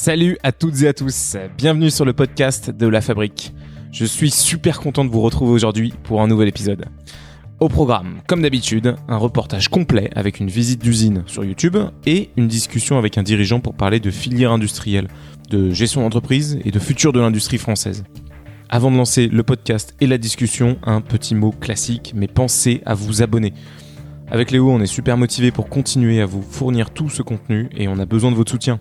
Salut à toutes et à tous, bienvenue sur le podcast de La Fabrique. Je suis super content de vous retrouver aujourd'hui pour un nouvel épisode. Au programme, comme d'habitude, un reportage complet avec une visite d'usine sur YouTube et une discussion avec un dirigeant pour parler de filière industrielle, de gestion d'entreprise et de futur de l'industrie française. Avant de lancer le podcast et la discussion, un petit mot classique, mais pensez à vous abonner. Avec Léo, on est super motivé pour continuer à vous fournir tout ce contenu et on a besoin de votre soutien.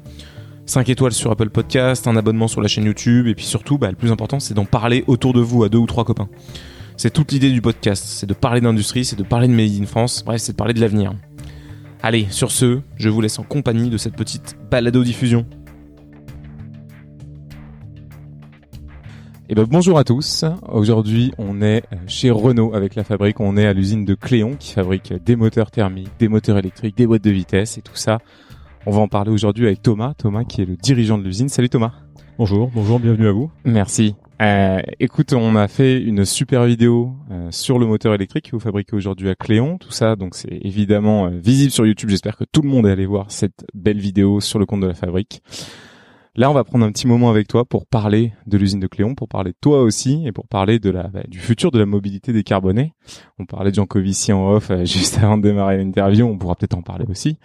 5 étoiles sur Apple Podcast, un abonnement sur la chaîne YouTube et puis surtout, bah, le plus important, c'est d'en parler autour de vous à deux ou trois copains. C'est toute l'idée du podcast, c'est de parler d'industrie, c'est de parler de Made in France, bref, c'est de parler de l'avenir. Allez, sur ce, je vous laisse en compagnie de cette petite balado-diffusion. Et ben bonjour à tous. Aujourd'hui, on est chez Renault avec la fabrique. On est à l'usine de Cléon qui fabrique des moteurs thermiques, des moteurs électriques, des boîtes de vitesse et tout ça. On va en parler aujourd'hui avec Thomas. Thomas qui est le dirigeant de l'usine. Salut Thomas. Bonjour, bonjour, bienvenue à vous. Merci. Euh, écoute, on a fait une super vidéo euh, sur le moteur électrique que vous fabriquez aujourd'hui à Cléon. Tout ça, donc c'est évidemment euh, visible sur YouTube. J'espère que tout le monde est allé voir cette belle vidéo sur le compte de la fabrique. Là, on va prendre un petit moment avec toi pour parler de l'usine de Cléon, pour parler de toi aussi et pour parler de la bah, du futur de la mobilité décarbonée. On parlait de Jean Covici en off euh, juste avant de démarrer l'interview. On pourra peut-être en parler aussi.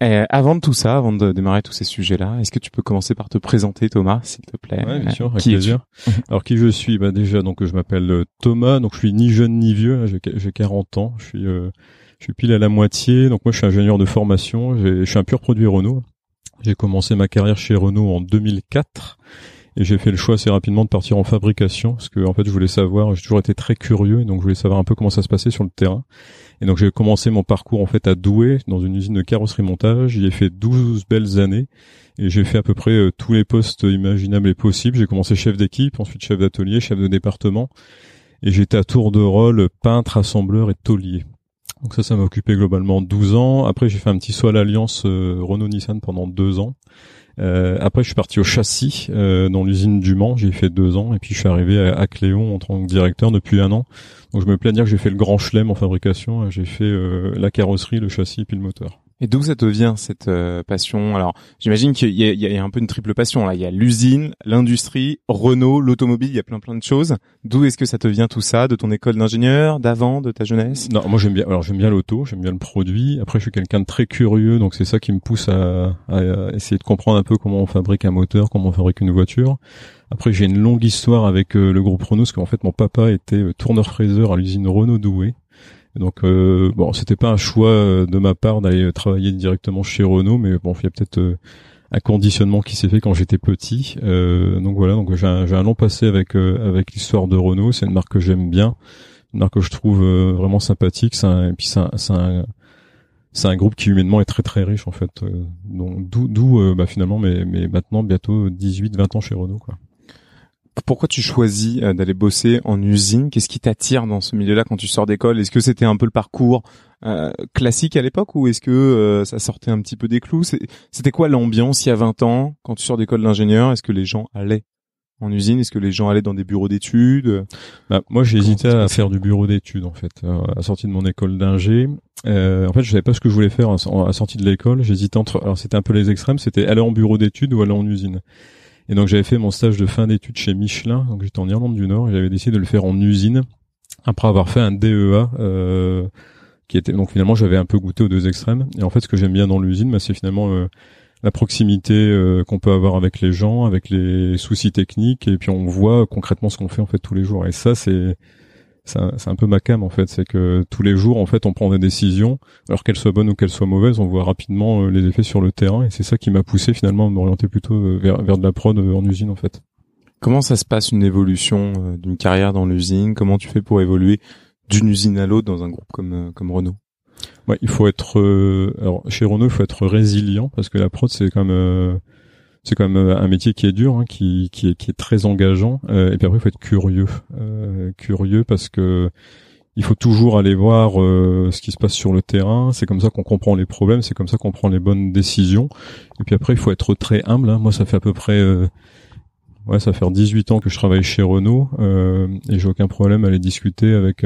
Et avant de tout ça, avant de démarrer tous ces sujets-là, est-ce que tu peux commencer par te présenter, Thomas, s'il te plaît? Oui, bien sûr, avec plaisir. Alors qui je suis? Bah déjà, donc je m'appelle euh, Thomas, donc je suis ni jeune ni vieux, hein, j'ai 40 ans, je suis euh, je suis pile à la moitié. Donc moi, je suis ingénieur de formation, je suis un pur produit Renault. J'ai commencé ma carrière chez Renault en 2004 et j'ai fait le choix assez rapidement de partir en fabrication parce que en fait je voulais savoir, j'ai toujours été très curieux donc je voulais savoir un peu comment ça se passait sur le terrain. Et donc j'ai commencé mon parcours en fait à Douai dans une usine de carrosserie montage, j'y ai fait 12 belles années et j'ai fait à peu près euh, tous les postes imaginables et possibles. J'ai commencé chef d'équipe, ensuite chef d'atelier, chef de département et j'étais à tour de rôle peintre, assembleur et taulier. Donc ça, ça m'a occupé globalement 12 ans. Après, j'ai fait un petit saut à l'alliance euh, Renault-Nissan pendant deux ans. Euh, après, je suis parti au châssis euh, dans l'usine du Mans. J'ai fait deux ans et puis je suis arrivé à, Cléon en tant que directeur depuis un an. Donc je me plais à dire que j'ai fait le grand chelem en fabrication. J'ai fait la carrosserie, le châssis puis le moteur. Et d'où ça te vient cette euh, passion? Alors, j'imagine qu'il y, y, a un peu une triple passion là. Il y a l'usine, l'industrie, Renault, l'automobile. Il y a plein plein de choses. D'où est-ce que ça te vient tout ça? De ton école d'ingénieur, d'avant, de ta jeunesse? Non, moi j'aime bien. Alors j'aime bien l'auto, j'aime bien le produit. Après, je suis quelqu'un de très curieux, donc c'est ça qui me pousse à, essayer de comprendre un peu comment on fabrique un moteur, comment on fabrique une voiture. Après, j'ai une longue histoire avec euh, le groupe Renault, parce qu'en fait, mon papa était euh, tourneur-fraiseur à l'usine Renault Douai donc euh, bon, c'était pas un choix euh, de ma part d'aller travailler directement chez Renault, mais bon, il y a peut-être euh, un conditionnement qui s'est fait quand j'étais petit. Euh, donc voilà, donc j'ai un, long passé avec avec l'histoire de Renault. C'est une marque que j'aime bien, une marque que je trouve vraiment sympathique. C'est et puis c'est un, c'est un, groupe qui humainement est très très riche en fait. donc d'où d'où bah, finalement mais mais maintenant bientôt 18 20 ans chez Renault quoi. Pourquoi tu choisis euh, d'aller bosser en usine? Qu'est-ce qui t'attire dans ce milieu-là quand tu sors d'école? Est-ce que c'était un peu le parcours euh, classique à l'époque ou est-ce que euh, ça sortait un petit peu des clous? C'était quoi l'ambiance il y a 20 ans quand tu sors d'école d'ingénieur? Est-ce que les gens allaient en usine? Est-ce que les gens allaient dans des bureaux d'études? Bah, Moi, j'ai hésité à faire du bureau d'études en fait, à la sortie de mon école d'ingé. en fait, je savais pas ce que je voulais faire à la sortie de l'école. J'hésitais entre, alors c'était un peu les extrêmes, c'était aller en bureau d'études ou aller en usine. Et donc j'avais fait mon stage de fin d'études chez Michelin, donc j'étais en Irlande du Nord, et j'avais décidé de le faire en usine après avoir fait un DEA. Euh, qui était donc finalement j'avais un peu goûté aux deux extrêmes. Et en fait ce que j'aime bien dans l'usine bah, c'est finalement euh, la proximité euh, qu'on peut avoir avec les gens avec les soucis techniques. Et puis on voit concrètement ce qu'on fait en fait tous les jours. Et ça c'est c'est un, peu ma cam en fait, c'est que tous les jours en fait on prend des décisions, alors qu'elles soient bonnes ou qu'elles soient mauvaises, on voit rapidement euh, les effets sur le terrain. Et c'est ça qui m'a poussé finalement à m'orienter plutôt euh, vers, vers de la prod euh, en usine en fait. Comment ça se passe une évolution d'une carrière dans l'usine? Comment tu fais pour évoluer d'une usine à l'autre dans un groupe comme comme Renault? Ouais, il faut être alors chez Renault, il faut être résilient parce que la prod c'est quand même c'est quand même euh, un métier qui est dur, hein, qui, qui, est, qui est très engageant. Euh, et puis après, il faut être curieux, euh, curieux parce que il faut toujours aller voir ce qui se passe sur le terrain. C'est comme ça qu'on comprend les problèmes, c'est comme ça qu'on prend les bonnes décisions. Et puis après, il faut être très humble. Hein. Moi, ça fait à peu près, ouais, ça fait 18 ans que je travaille chez Renault et j'ai aucun problème à aller discuter avec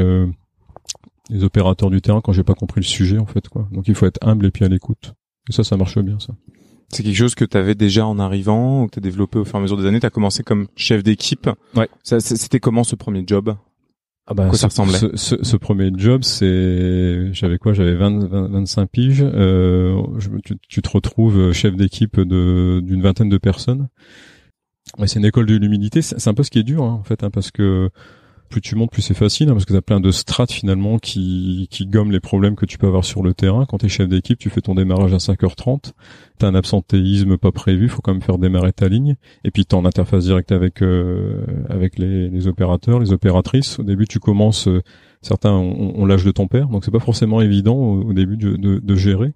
les opérateurs du terrain quand j'ai pas compris le sujet en fait. Quoi. Donc il faut être humble et puis à l'écoute. Et ça, ça marche bien, ça. C'est quelque chose que tu avais déjà en arrivant ou que tu as développé au fur et à mesure des années? Tu as commencé comme chef d'équipe? Ouais. C'était comment ce premier job? Ah bah, quoi ça ressemblait? ce, ce, ce, premier job, c'est j'avais quoi? J'avais 20, 25 piges. Euh, je, tu, tu, te retrouves chef d'équipe d'une vingtaine de personnes. Ouais, c'est une école de l'humilité. C'est un peu ce qui est dur hein, en fait, hein, parce que plus tu montes, plus c'est facile, hein, parce que tu as plein de strates finalement qui, qui gomment les problèmes que tu peux avoir sur le terrain. Quand tu es chef d'équipe, tu fais ton démarrage à 5h30, tu un absentéisme pas prévu, faut quand même faire démarrer ta ligne, et puis tu en interface directe avec euh, avec les, les, opérateurs, les opératrices. Au début, tu commences, euh, certains ont, l'âge de ton père, donc c'est pas forcément évident au, début de, de, gérer.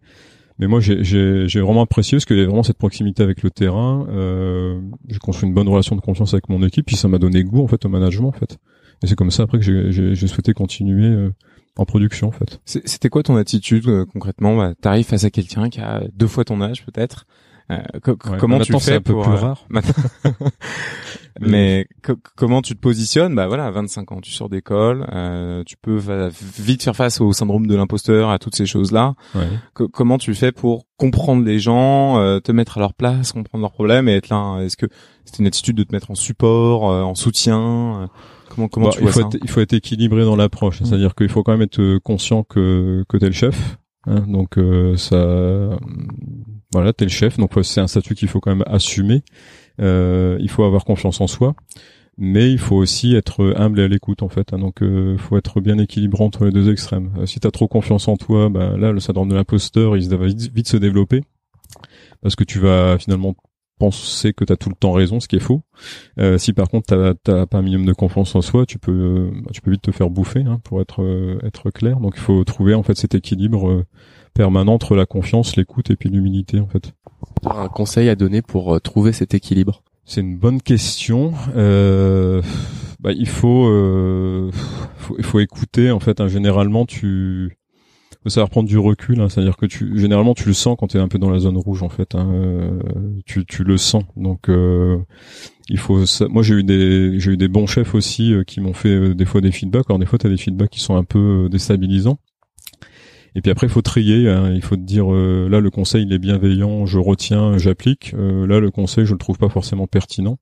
Mais moi, j'ai vraiment apprécié parce qu'il y a vraiment cette proximité avec le terrain. Euh, j'ai construit une bonne relation de confiance avec mon équipe, puis ça m'a donné goût en fait au management en fait. Et c'est comme ça après que j'ai souhaité continuer euh, en production en fait. C'était quoi ton attitude euh, concrètement? Bah, T'arrives face à quelqu'un qui a deux fois ton âge peut-être. Euh, comment tu fais un peu pour plus rare. mais comment tu te positionnes? Bah voilà, à 25 ans, tu sors d'école, tu peux vite faire face au syndrome de l'imposteur, à toutes ces choses-là. comment tu fais pour comprendre les gens, te mettre à leur place, comprendre leurs problèmes et être là? Est-ce que c'est une attitude de te mettre en support, en soutien Comment, comment bah, tu il, faut ça être, il faut être équilibré dans l'approche. Mmh. C'est-à-dire qu'il faut quand même être euh, conscient que, que t'es le chef. Hein, donc euh, ça, voilà, t'es le chef. Donc c'est un statut qu'il faut quand même assumer. Euh, il faut avoir confiance en soi, mais il faut aussi être humble et à l'écoute en fait. Hein, donc il faut être bien équilibrant entre les deux extrêmes. si t'as trop confiance en toi, bah, là le syndrome de l'imposteur, il va vite, vite se développer parce que tu vas finalement penser que tu as tout le temps raison, ce qui est faux. Euh, si par contre tu n'as pas un minimum de confiance en soi, tu peux tu peux vite te faire bouffer, hein, pour être euh, être clair. Donc il faut trouver en fait cet équilibre euh, permanent entre la confiance, l'écoute et puis l'humilité en fait. Un conseil à donner pour trouver cet équilibre? C'est une bonne question. Bah, il faut, faut, il faut écouter en fait. Hein, généralement tu faut savoir prendre du recul, hein, c'est-à-dire que tu généralement tu le sens quand tu es un peu dans la zone rouge en fait, hein, euh, tu, tu le sens. Donc euh, il faut moi j'ai eu des j'ai eu des bons chefs aussi euh, qui m'ont fait des fois des feedbacks. Alors des fois tu as des feedbacks qui sont un peu déstabilisants. Et puis après il faut trier, hein, il faut te dire là le conseil il est bienveillant, je retiens, j'applique. là le conseil je le trouve pas forcément pertinent.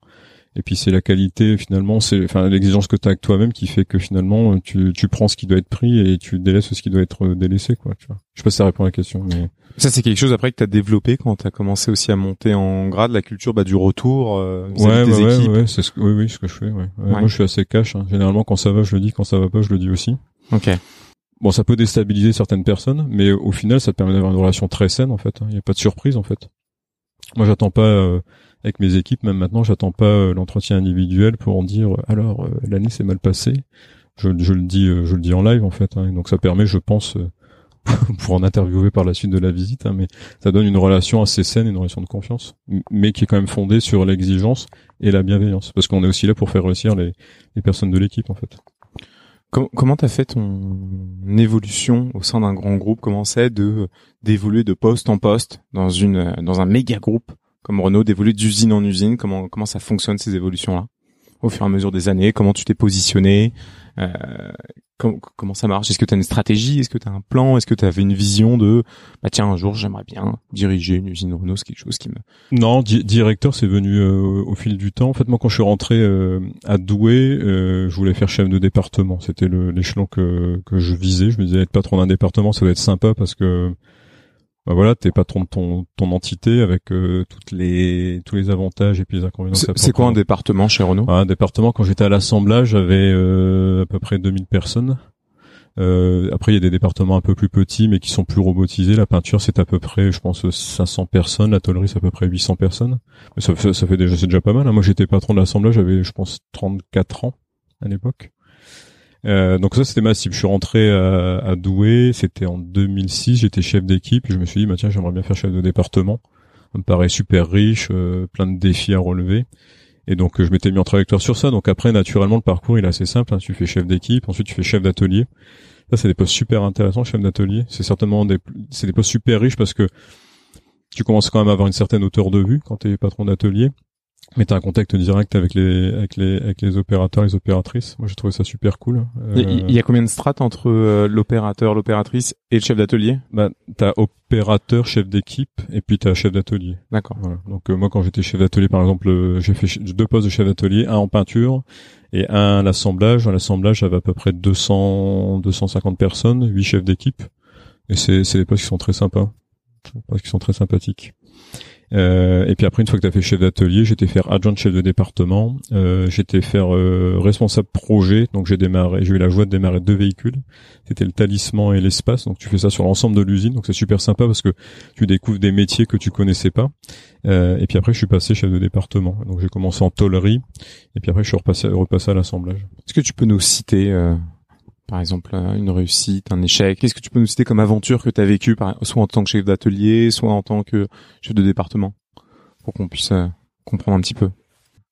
Et puis c'est la qualité finalement, c'est enfin l'exigence que tu as avec toi-même qui fait que finalement tu, tu prends ce qui doit être pris et tu délaisses ce qui doit être délaissé quoi. Tu vois. Je sais pas si ça répond à la question, mais ça c'est quelque chose après que tu as développé quand tu as commencé aussi à monter en grade la culture bah, du retour euh, ouais, des ouais, équipes. Ouais, c'est ce que, oui oui ce que je fais. Ouais. Moi je suis assez cash. Hein. Généralement quand ça va je le dis, quand ça va pas je le dis aussi. Ok. Bon, ça peut déstabiliser certaines personnes, mais au final, ça te permet d'avoir une relation très saine, en fait. Il n'y a pas de surprise, en fait. Moi, j'attends pas euh, avec mes équipes, même maintenant, j'attends pas euh, l'entretien individuel pour en dire alors euh, l'année s'est mal passée. Je, le dis, euh, je le dis en live en fait. Hein, donc ça permet, je pense, pour en interviewer par la suite de la visite, hein, mais ça donne une relation assez saine, une relation de confiance, mais qui est quand même fondée sur l'exigence et la bienveillance, parce qu'on est aussi là pour faire réussir les, les personnes de l'équipe en fait. Comment t'as fait ton évolution au sein d'un grand groupe? Comment c'est de d'évoluer de poste en poste dans une dans un méga groupe? Comme Renault d'évoluer d'usine en usine Comment comment ça fonctionne ces évolutions là au fur et à mesure des années Comment tu t'es positionné euh, comment, ça marche? Est-ce que tu as une stratégie? Est-ce que tu as un plan? Est-ce que tu avais une vision de bah tiens un jour j'aimerais bien diriger une usine Renault? C'est quelque chose qui me non directeur c'est venu euh, au fil du temps. En fait moi quand je suis rentré euh, à Douai, euh, je voulais faire chef de département. C'était l'échelon que que je visais. Je me disais être patron d'un département ça va être sympa parce que bah voilà, t'es patron de ton, ton entité avec euh, toutes les tous les avantages et puis les inconvénients. C'est quoi un département chez Renault? Un département, quand j'étais à l'assemblage, j'avais euh, à peu près 2000 personnes. Euh, après, il y a des départements un peu plus petits, mais qui sont plus robotisés. La peinture, c'est à peu près, je pense, 500 personnes. La tôlerie, c'est à peu près 800 personnes. Mais ça, fait, ça fait déjà, c'est déjà pas mal. Hein. Moi, j'étais patron de l'assemblage, j'avais, je pense, 34 ans à l'époque. Euh, donc ça c'était massif. Je suis rentré à, à Douai, c'était en 2006. J'étais chef d'équipe. Je me suis dit bah tiens j'aimerais bien faire chef de département. Ça me paraît super riche, euh, plein de défis à relever. Et donc je m'étais mis en trajectoire sur ça. Donc après naturellement le parcours il est assez simple. Hein. Tu fais chef d'équipe, ensuite tu fais chef d'atelier. Ça c'est des postes super intéressants, chef d'atelier. C'est certainement des c'est des postes super riches parce que tu commences quand même à avoir une certaine hauteur de vue quand tu es patron d'atelier. Mais t'as un contact direct avec les avec les avec les opérateurs, les opératrices. Moi, j'ai trouvé ça super cool. Il euh, y, a combien de strates entre euh, l'opérateur, l'opératrice et le chef d'atelier? Bah, t'as opérateur, chef d'équipe, et puis t'as chef d'atelier. D'accord. Voilà. Donc moi, quand j'étais chef d'atelier, par exemple, j'ai fait deux postes de chef d'atelier, un en peinture et un à l'assemblage. À l'assemblage, j'avais à peu près 200 250 personnes, huit chefs d'équipe, et c'est c'est des postes qui sont très sympas, parce qu'ils sont très sympathiques. Euh, et puis après, une fois que tu as fait chef d'atelier, j'étais faire adjoint chef de département. Euh, j'étais faire euh, responsable projet. Donc j'ai démarré, j'ai eu la joie de démarrer deux véhicules. C'était le talisman et l'espace. Donc tu fais ça sur l'ensemble de l'usine. Donc c'est super sympa parce que tu découvres des métiers que tu connaissais pas. Euh, et puis après, je suis passé chef de département. Donc j'ai commencé en tôlerie. Et puis après, je suis repassé, repassé à l'assemblage. Est-ce que tu peux nous citer par exemple une réussite, un échec. Qu'est-ce que tu peux nous citer comme aventure que tu as vécu, soit en tant que chef d'atelier, soit en tant que chef de département, pour qu'on puisse euh, comprendre un petit peu?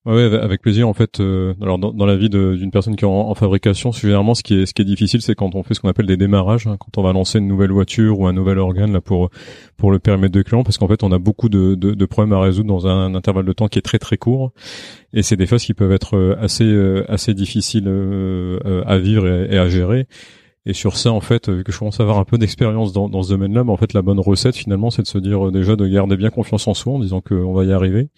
Ouais, avec plaisir. En fait, euh, alors dans, la vie d'une personne qui est en, fabrication, généralement, ce qui est ce qui est difficile, c'est quand on fait ce qu'on appelle des démarrages, hein, quand on va lancer une nouvelle voiture ou un nouvel organe là pour pour le permettre de client, parce qu'en fait, on a beaucoup de, de, problèmes à résoudre dans un, intervalle de temps qui est très très court, et c'est des phases qui peuvent être euh, assez euh, assez difficiles à vivre et à gérer. Et sur ça, en fait, que je commence à avoir un peu d'expérience dans, dans ce domaine-là, mais en fait, la bonne recette, finalement, c'est de se dire euh, déjà de garder bien confiance en soi, en disant qu'on va y arriver,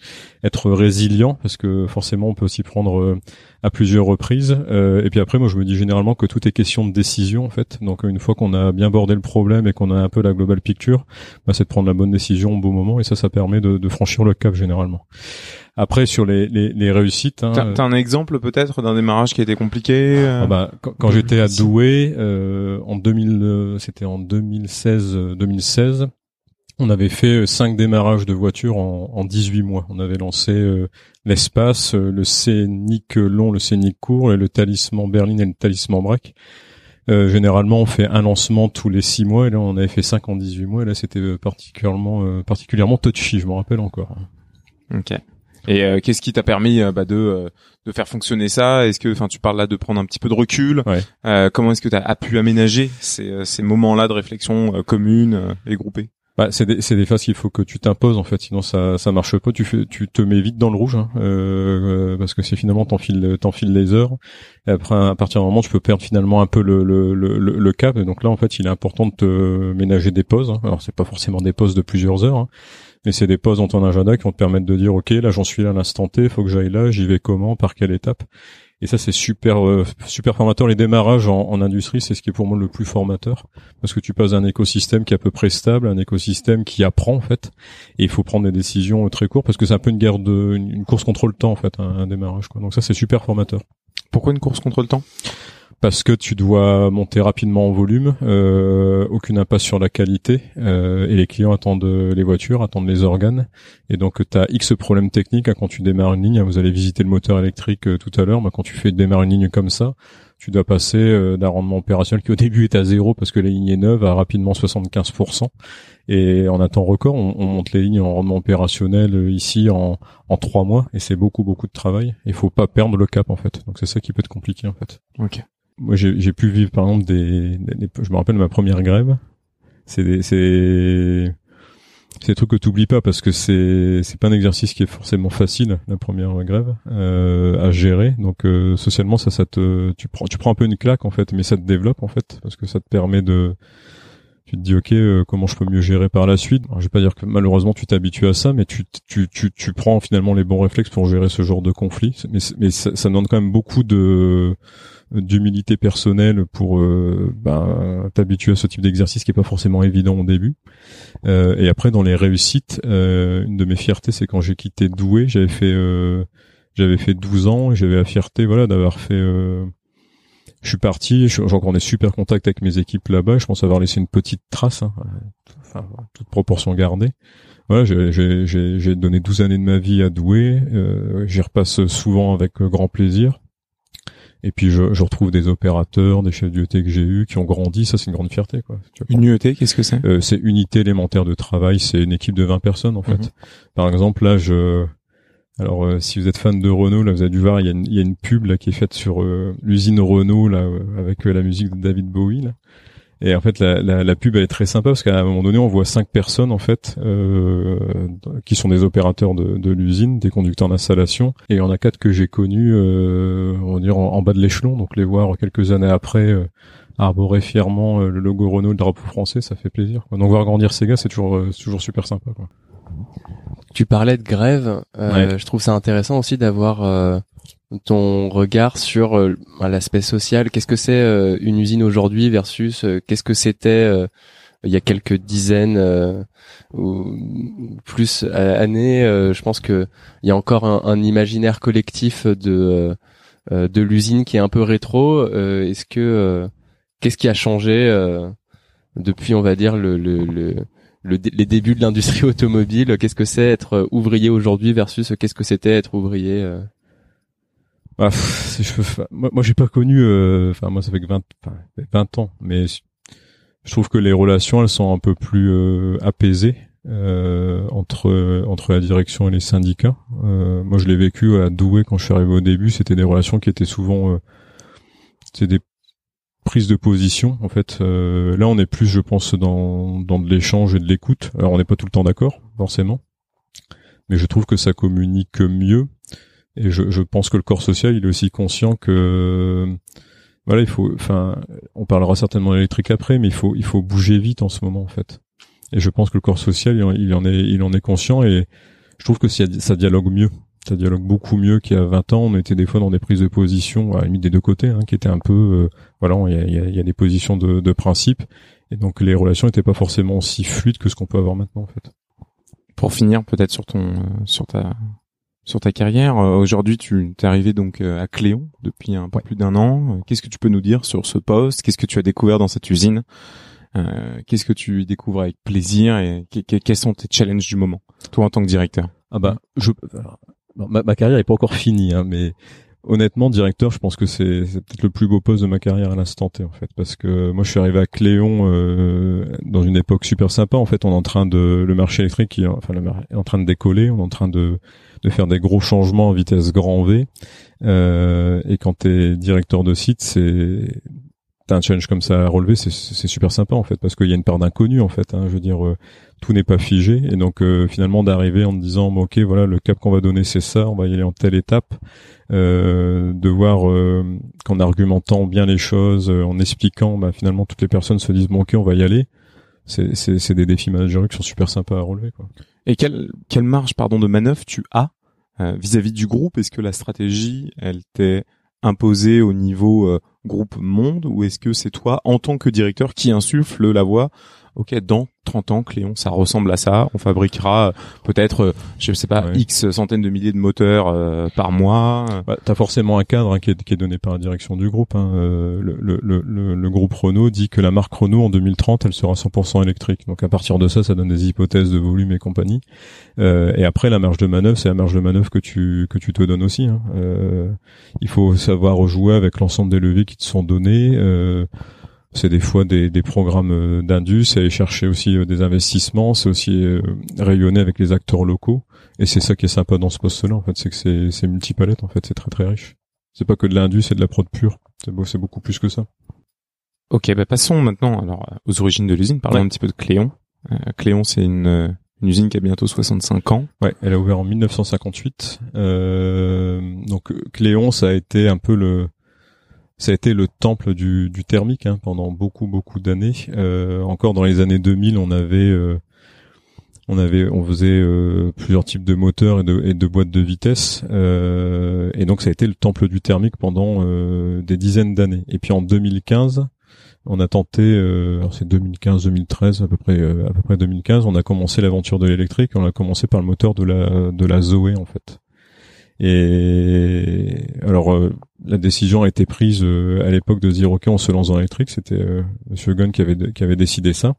être résilient, parce que forcément, on peut aussi prendre euh, à plusieurs reprises. Euh, et puis après, moi, je me dis généralement que tout est question de décision, en fait. Donc, une fois qu'on a bien bordé le problème et qu'on a un peu la global picture, bah, c'est de prendre la bonne décision au bon moment, et ça, ça permet de, de franchir le cap généralement. Après sur les, les, les réussites. Hein, T'as un exemple peut-être d'un démarrage qui a été compliqué euh ah bah, Quand, j'étais à Douai euh, en 2000, euh, c'était en 2016, 2016, on avait fait cinq démarrages de voitures en, en 18 mois. On avait lancé l'espace, le scénic long, le scénic court, et le talisman Berlin et le talisman Braque. Euh, généralement, on fait un lancement tous les six mois, et là, on avait fait cinq en 18 mois, et là, c'était particulièrement, particulièrement touchy, je me rappelle encore. Ok. Et euh, qu'est-ce qui t'a permis euh, bah, de euh, de faire fonctionner ça? Est-ce que, enfin, tu parles là de prendre un petit peu de recul. comment est-ce que tu as, pu aménager ces, ces moments-là de réflexion commune et groupée? Bah, c'est des, c'est des phases qu'il faut que tu t'imposes en fait, sinon ça ça marche pas. Tu fais, tu te mets vite dans le rouge hein, euh, parce que c'est finalement t'enfiles t'enfiles les heures. Et après à partir d'un moment, tu peux perdre finalement un peu le le, le, le cap. Et donc là en fait, il est important de te ménager des pauses. Hein. Alors c'est pas forcément des pauses de plusieurs heures, hein, mais c'est des pauses dans ton agenda qui vont te permettre de dire ok là j'en suis là à l'instant T, faut que j'aille là, j'y vais comment, par quelle étape. Et ça c'est super euh, super formateur. Les démarrages en, en industrie c'est ce qui est pour moi le plus formateur parce que tu passes d'un écosystème qui est à peu près stable, un écosystème qui apprend en fait. Et il faut prendre des décisions très courtes parce que c'est un peu une guerre de une course contre le temps en fait un, un démarrage quoi. Donc ça c'est super formateur. Pourquoi une course contre le temps? Parce que tu dois monter rapidement en volume, euh, aucune impasse sur la qualité, euh, et les clients attendent les voitures, attendent les organes, et donc tu as X problèmes techniques hein, quand tu démarres une ligne, vous allez visiter le moteur électrique euh, tout à l'heure, mais quand tu fais démarrer une ligne comme ça, tu dois passer d'un rendement opérationnel qui au début est à zéro parce que la ligne est neuve à rapidement 75%, et en un temps record, on, on monte les lignes en rendement opérationnel ici en, en trois mois, et c'est beaucoup beaucoup de travail, il faut pas perdre le cap en fait, donc c'est ça qui peut être compliqué en fait. Ok. Moi, j'ai pu vivre, par exemple, des, je me rappelle ma première grève. C'est c'est c'est des trucs que t'oublies pas parce que c'est c'est pas un exercice qui est forcément facile la première grève euh, à gérer. Donc euh, socialement ça ça te tu prends tu prends un peu une claque en fait mais ça te développe en fait parce que ça te permet de tu te dis ok euh, comment je peux mieux gérer par la suite? Alors, je vais pas dire que malheureusement tu t'habitues à ça mais tu, tu tu tu prends finalement les bons réflexes pour gérer ce genre de conflit. Mais mais ça, ça demande quand même beaucoup de d'humilité personnelle pour euh, ben, t'habituer à ce type d'exercice qui est pas forcément évident au début. Euh, et après, dans les réussites, euh, une de mes fiertés, c'est quand j'ai quitté Douai, j'avais fait euh, j'avais fait 12 ans et j'avais la fierté voilà d'avoir fait euh, je suis parti, j'ai encore des super contacts avec mes équipes là-bas, je pense avoir laissé une petite trace, hein, enfin, toute proportion gardée. Voilà, j'ai donné 12 années de ma vie à Douai, j'y repasse souvent avec grand plaisir. Et puis je, je, retrouve des opérateurs, des chefs d'UET que j'ai eu qui ont grandi, ça c'est une grande fierté quoi. Une UET, qu'est-ce que c'est? Euh, C'est unité élémentaire de travail, c'est une équipe de 20 personnes en fait. Mhm. Par exemple là je alors euh, si vous êtes fan de Renault, là vous avez dû voir il y a une, il y a une pub là qui est faite sur euh, l'usine Renault là avec la musique de David Bowie là. Et en fait, la, la, la, pub elle est très sympa parce qu'à un moment donné, on voit cinq personnes en fait euh, qui sont des opérateurs de, de l'usine, des conducteurs d'installation, et il y en a quatre que j'ai connus, euh, on va dire en, bas de l'échelon, donc les voir quelques années après euh, arborer fièrement euh, le logo Renault, le drapeau français, ça fait plaisir. Quoi. Donc voir grandir ces gars, c'est toujours, euh, toujours super sympa. Quoi. Tu parlais de grève, je trouve ça intéressant aussi d'avoir ton regard sur euh, l'aspect social. Qu'est-ce que c'est euh, une usine aujourd'hui versus euh, qu'est-ce que c'était il y a quelques dizaines ou plus années. je pense que il y a encore un, imaginaire collectif de de l'usine qui est un peu rétro. Est-ce que qu'est-ce qui a changé depuis, on va dire le, le, le les débuts de l'industrie automobile, qu'est-ce que c'est être ouvrier aujourd'hui versus qu'est-ce que c'était être ouvrier bah, je, moi, j'ai pas connu. Euh, enfin, moi, ça fait que 20, 20 ans, mais je trouve que les relations, elles sont un peu plus euh, apaisées euh, entre entre la direction et les syndicats. Euh, moi, je l'ai vécu à Douai quand je suis arrivé au début. C'était des relations qui étaient souvent, c'était des prises de position. En fait, là, on est plus, je pense, dans dans de l'échange et de l'écoute. Alors, on n'est pas tout le temps d'accord, forcément, mais je trouve que ça communique mieux et je, je, pense que le corps social, il est aussi conscient que voilà, il faut. Enfin, on parlera certainement d'électrique après, mais il faut il faut bouger vite en ce moment en fait. Et je pense que le corps social, il en est il en est conscient et je trouve que ça dialogue mieux. Ça dialogue beaucoup mieux qu'il y a 20 ans. On était des fois dans des prises de position, à la limite des deux côtés, hein, qui étaient un peu, euh, voilà, il y a, y, y a, des positions de, de principe, et donc les relations n'étaient pas forcément aussi fluides que ce qu'on peut avoir maintenant, en fait. Pour finir, peut-être sur ton, euh, sur ta sur ta carrière. Euh, aujourd'hui, tu es arrivé donc euh, à Cléon depuis un peu plus d'un an. Euh, qu'est-ce que tu peux nous dire sur ce poste? Qu'est-ce que tu as découvert dans cette usine? Qu'est-ce que tu découvres avec plaisir et quels sont tes challenges du moment, toi en tant que directeur. Ah bah, je, ma, ma, carrière est pas encore finie, hein, mais honnêtement, directeur, je pense que c'est peut-être le plus beau poste de ma carrière à l'instant T en fait, parce que moi je suis arrivé à Cléon dans une époque super sympa. En fait, on est en train de le marché électrique, enfin le est en train de décoller, on est en train de de faire des gros changements en vitesse grand V. Euh, et quand t'es directeur de site, c'est t'as un challenge comme ça à relever, c'est super sympa en fait parce qu'il y a une part d'inconnu en fait. Hein, je veux dire, euh, tout n'est pas figé et donc euh, finalement d'arriver en te disant ok voilà le cap qu'on va donner c'est ça, on va y aller en telle étape, euh, de voir qu'en argumentant bien les choses, en expliquant, bah, finalement toutes les personnes se disent bon ok on va y aller. C'est des défis managériaux qui sont super sympas à relever quoi. Et quelle, quelle marge pardon, de manœuvre tu as euh, vis-à-vis du groupe? Est-ce que la stratégie, elle t'est imposée au niveau euh, groupe monde? Ou est-ce que c'est toi, en tant que directeur, qui insuffle la voix Ok, dans 30 ans, Cléon, ça ressemble à ça. On fabriquera euh, peut-être, euh, je sais pas, X centaines de milliers de moteurs euh, par mois. Bah, T'as forcément un cadre hein, qui, est, qui, est, donné par la direction du groupe. Hein. Le, le, le, le, groupe Renault dit que la marque Renault en 2030, elle sera 100% électrique. Donc à partir de ça, ça donne des hypothèses de volume et compagnie. Euh, et après, la marge de manœuvre, c'est la marge de manœuvre que tu que tu te donnes aussi. Hein. il faut savoir jouer avec l'ensemble des leviers qui te sont donnés c'est des fois des, des programmes euh, d'indus, c'est aller chercher aussi euh, des investissements, c'est aussi euh, rayonner avec les acteurs locaux. Et c'est ça qui est sympa dans ce poste-là, en fait, c'est que c'est, c'est multipalette, en fait, c'est très très riche. C'est pas que de l'indus, c'est de la prod pure. C'est, c'est beaucoup plus que ça. Ok, bah passons maintenant alors aux origines de l'usine. Parlons un petit peu de Cléon. Cléon, c'est une, une usine qui a bientôt 65 ans. Ouais, elle a ouvert en 1958. Euh, donc Cléon, ça a été un peu le ça a été le temple du, thermique hein, pendant beaucoup beaucoup d'années. Euh, encore dans les années 2000, on avait euh, on avait on faisait euh, plusieurs types de moteurs et de, boîtes de vitesse et donc ça a été le temple du thermique pendant des dizaines d'années. Et puis en 2015, on a tenté, c'est 2015-2013 à peu près à peu près 2015, on a commencé l'aventure de l'électrique. On a commencé par le moteur de la de la Zoé en fait. Et alors euh, la décision a été prise euh, à l'époque de dire ok on se lance dans l'électrique, c'était euh, Monsieur Gunn qui avait qui avait décidé ça.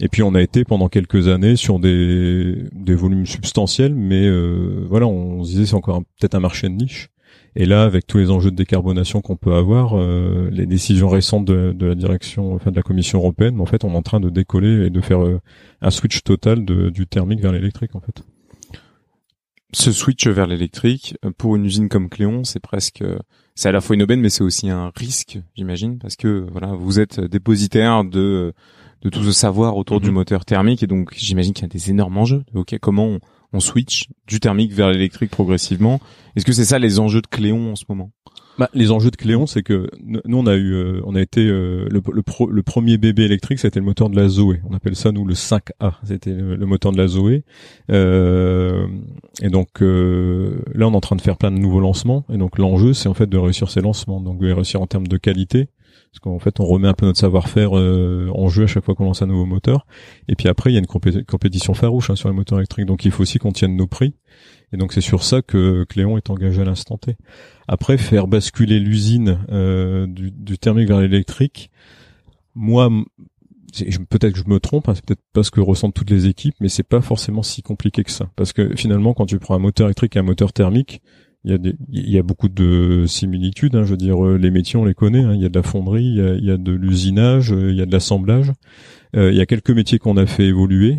Et puis on a été pendant quelques années sur des des volumes substantiels, mais voilà on se disait c'est encore peut-être un marché de niche. Et là, avec tous les enjeux de décarbonation qu'on peut avoir, les décisions récentes de, de, la direction, enfin de la Commission européenne, en fait, on est en train de décoller et de faire un switch total de, du thermique vers l'électrique, en fait. Ce switch vers l'électrique pour une usine comme Cléon, c'est presque c'est à la fois une aubaine mais c'est aussi un risque, j'imagine parce que voilà, vous êtes dépositaire de de tout ce savoir autour du mhm. moteur thermique et donc j'imagine qu'il y a des énormes enjeux. OK, comment on, on switch du thermique vers l'électrique progressivement Est-ce que c'est ça les enjeux de Cléon en ce moment? Bah, les enjeux de Cléon, c'est que nous on a eu, euh, on a été euh, le, le, premier bébé électrique, c'était le moteur de la Zoé. On appelle ça nous le 5A. C'était le, moteur de la Zoé. Euh, et donc là, on est en train de faire plein de nouveaux lancements. Et donc l'enjeu, c'est en fait de réussir ces lancements, donc de réussir en termes de qualité, parce qu'en fait on remet un peu notre savoir-faire en jeu à chaque fois qu'on lance un nouveau moteur et puis après il y a une compétition farouche hein, sur les moteurs électriques donc il faut aussi qu'on tienne nos prix et donc c'est sur ça que Cléon est engagé à l'instant T. Après faire basculer l'usine euh, du, du, thermique vers l'électrique, moi peut-être que je me trompe, hein, c'est peut-être pas ce que ressentent toutes les équipes, mais c'est pas forcément si compliqué que ça. Parce que finalement, quand tu prends un moteur électrique et un moteur thermique, il y a, beaucoup de similitudes. Hein, je veux dire, euh, les métiers on les connaît. Hein, il y a de la fonderie, il y a, de l'usinage, euh, il y a de l'assemblage. Euh, il y a quelques métiers qu'on a fait évoluer.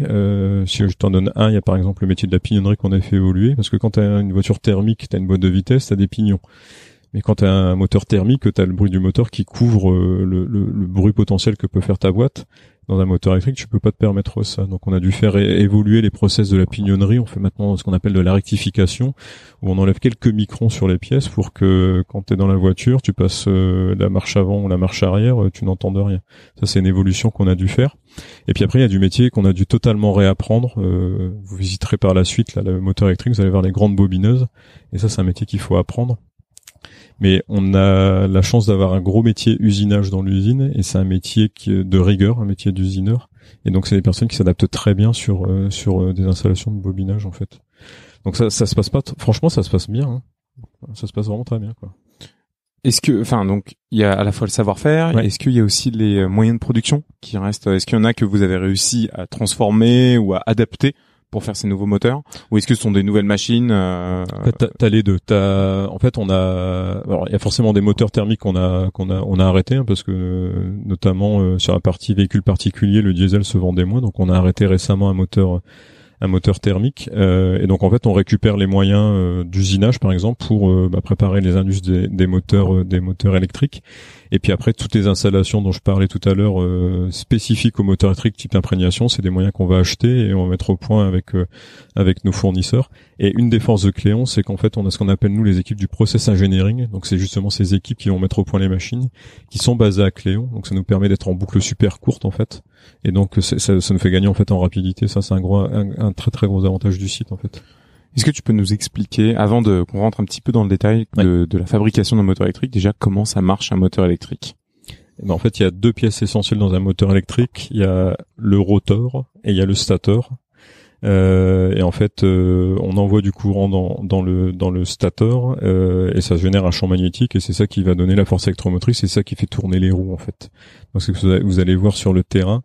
Si je t'en donne un, il y a par exemple le métier de la pignonnerie qu'on a fait évoluer, parce que quand tu as une voiture thermique, tu as une boîte de vitesse, tu as des pignons. Mais quand tu as un moteur thermique, tu as le bruit du moteur qui couvre euh, le, le, bruit potentiel que peut faire ta boîte. Dans un moteur électrique, tu peux pas te permettre ça. Donc on a dû faire évoluer les process de la pignonnerie. On fait maintenant ce qu'on appelle de la rectification, où on enlève quelques microns sur les pièces pour que quand tu es dans la voiture, tu passes la marche avant ou la marche arrière, tu n'entendes rien. Ça c'est une évolution qu'on a dû faire. Et puis après, il y a du métier qu'on a dû totalement réapprendre. Euh, vous visiterez par la suite là, le moteur électrique, vous allez voir les grandes bobineuses. Et ça, c'est un métier qu'il faut apprendre. Mais on a la chance d'avoir un gros métier usinage dans l'usine, et c'est un métier qui est de rigueur, un métier d'usineur. Et donc, c'est des personnes qui s'adaptent très bien sur euh, sur euh, des installations de bobinage en fait. Donc ça, ça se passe pas. Franchement, ça se passe bien. Hein. Ça se passe vraiment très bien, quoi. Est-ce que, enfin, donc, il y a à la fois le savoir-faire. Est-ce qu'il y a aussi les euh, moyens de production qui restent Est-ce qu'il y en a que vous avez réussi à transformer ou à adapter pour faire ces nouveaux moteurs ou est-ce que ce sont des nouvelles machines euh... t'as, les deux en fait on a alors il y a forcément des moteurs thermiques qu'on a qu'on a on a arrêté hein, parce que notamment euh, sur la partie véhicule particulier le diesel se vendait moins donc on a arrêté récemment un moteur un moteur thermique. Euh, et donc en fait, on récupère les moyens euh, d'usinage, par exemple, pour euh, bah, préparer les indus des, des moteurs, des moteurs électriques. Et puis après, toutes les installations dont je parlais tout à l'heure, spécifiques aux moteurs électriques type imprégnation, c'est des moyens qu'on va acheter et on va mettre au point avec avec nos fournisseurs. Et une des forces de Cléon, c'est qu'en fait, on a ce qu'on appelle nous les équipes du process engineering. Donc c'est justement ces équipes qui vont mettre au point les machines, qui sont basées à Cléon. Donc ça nous permet d'être en boucle super courte en fait et donc ça, ça, nous fait gagner en fait en rapidité. Ça, c'est un gros, un, très très gros avantage du site en fait. Est-ce que tu peux nous expliquer, avant de qu'on rentre un petit peu dans le détail de, de la fabrication d'un moteur électrique, déjà comment ça marche un moteur électrique? Eh ben, En fait, il y a deux pièces essentielles dans un moteur électrique. Il y a le rotor et il y a le stator. Euh, et en fait, euh, on envoie du courant dans, dans le dans le stator euh, et ça génère un champ magnétique et c'est ça qui va donner la force électromotrice, c'est ça qui fait tourner les roues en fait. Donc ce que vous allez voir sur le terrain,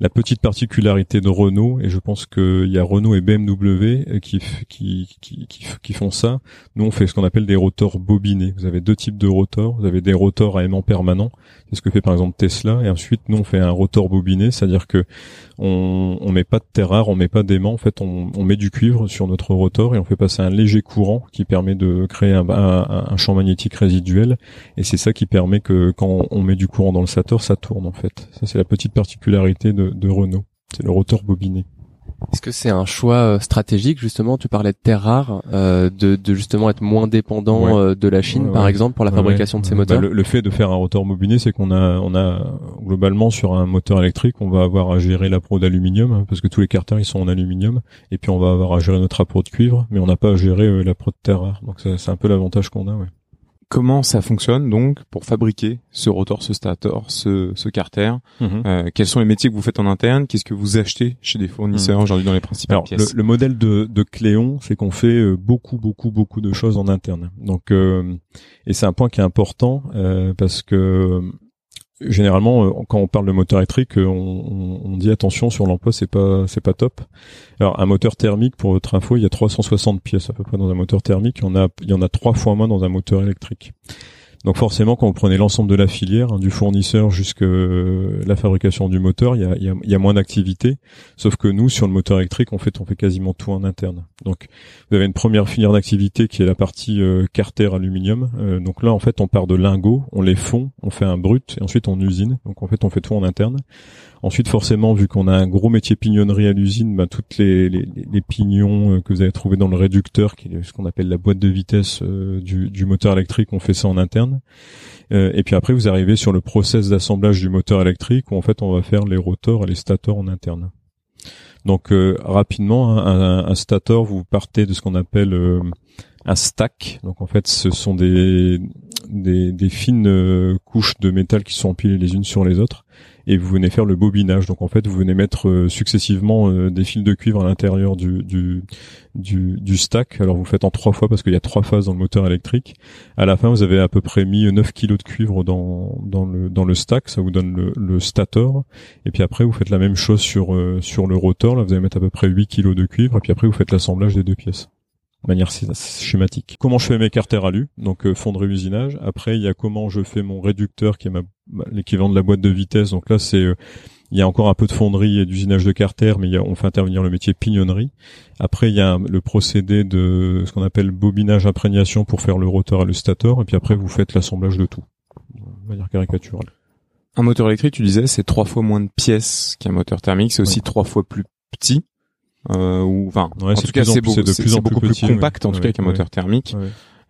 la petite particularité de Renault, et je pense qu'il y a Renault et BMW euh, qui, qui, qui, qui, font ça, nous on fait ce qu'on appelle des rotors bobinés. Vous avez deux types de rotors, vous avez des rotors à aimant permanent, c'est ce que fait par exemple Tesla, et ensuite nous on fait un rotor bobiné, c'est-à-dire que on, on met pas de terre rare, on met pas d'aimant, en fait on, met du cuivre sur notre rotor et on fait passer un léger courant qui permet de créer un, champ magnétique résiduel, et c'est ça qui permet que quand on met du courant dans le stator, ça tourne en fait. Ça c'est la petite particularité de, de, Renault. C'est le rotor bobiné. Est-ce que c'est un choix euh, stratégique justement? Tu parlais de terres rares, euh, de, de, justement être moins dépendant euh, de la Chine, par exemple, pour la fabrication de ces moteurs? Bah, le, fait de faire un rotor bobiné, c'est qu'on a, on a globalement sur un moteur électrique, on va avoir à gérer la pro d'aluminium hein, parce que tous les carters ils sont en aluminium, et puis on va avoir à gérer notre appro de cuivre, mais on n'a pas à gérer la pro de terre rare. Donc c'est un peu l'avantage qu'on a. Ouais comment ça fonctionne donc pour fabriquer ce rotor, ce stator, ce, ce carter mhm. euh, Quels sont les métiers que vous faites en interne Qu'est-ce que vous achetez chez des fournisseurs mhm. aujourd'hui dans les principales pièces le, le, modèle de, de Cléon, c'est qu'on fait euh, beaucoup, beaucoup, beaucoup de choses en interne. Donc, euh, et c'est un point qui est important parce que généralement euh, quand on parle de moteur électrique euh, on, dit attention sur l'emploi c'est pas c'est pas top. Alors un moteur thermique pour votre info il y a 360 pièces à peu près dans un moteur thermique. Il y en a il y en a trois fois moins dans un moteur électrique Donc forcément, quand vous prenez l'ensemble de la filière, hein, du fournisseur jusqu'à la fabrication du moteur, il y a, moins d'activité. Sauf que nous, sur le moteur électrique, on fait on fait quasiment tout en interne. Donc vous avez une première filière d'activité qui est la partie euh, carter aluminium. Euh, donc là, en fait, on part de lingots, on les fond, on fait un brut et ensuite on usine. Donc en fait, on fait tout en interne. Ensuite, forcément, vu qu'on a un gros métier pignonnerie à l'usine, ben, toutes les, les, les, pignons euh, que vous avez trouvés dans le réducteur, qui est ce qu'on appelle la boîte de vitesse euh, du, du, moteur électrique, on fait ça en interne. Euh, et puis après, vous arrivez sur le process d'assemblage du moteur électrique, où en fait, on va faire les rotors et les stators en interne. Donc euh, rapidement, hein, un, un, stator, vous partez de ce qu'on appelle un stack. Donc en fait, ce sont des, des, des fines couches de métal qui sont empilées les unes sur les autres et vous venez faire le bobinage. Donc en fait, vous venez mettre euh, successivement euh, des fils de cuivre à l'intérieur du, du, du, du, stack. Alors vous faites en trois fois parce qu'il y a trois phases dans le moteur électrique. À la fin, vous avez à peu près mis 9 kilos de cuivre dans, dans, le, dans le stack. Ça vous donne le, le stator. Et puis après, vous faites la même chose sur, euh, sur le rotor. Là, vous allez mettre à peu près 8 kilos de cuivre. Et puis après, vous faites l'assemblage des deux pièces de manière schématique. Comment je fais mes carters alu, donc euh, fonderie usinage. Après, il y a comment je fais mon réducteur, qui est ma, l'équivalent de la boîte de vitesse. Donc là, c'est euh, il y a encore un peu de fonderie et d'usinage de carter, mais il y a, on fait intervenir le métier pignonnerie. Après, il y a le procédé de ce qu'on appelle bobinage imprégnation pour faire le rotor et le stator. Et puis après, vous faites l'assemblage de tout, de manière caricaturale. Un moteur électrique, tu disais, c'est trois fois moins de pièces qu'un moteur thermique. C'est aussi trois fois plus petit euh, ou enfin en tout cas c'est beaucoup, plus, beaucoup plus, compact en tout cas qu'un moteur thermique.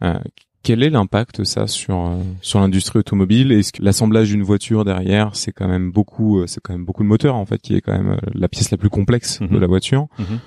Euh, quel est l'impact ça sur euh, sur l'industrie automobile? Est-ce que l'assemblage d'une voiture derrière, c'est quand même beaucoup, euh, c'est quand même beaucoup de moteur en fait qui est quand même la pièce la plus complexe de mhm. la voiture. Mhm.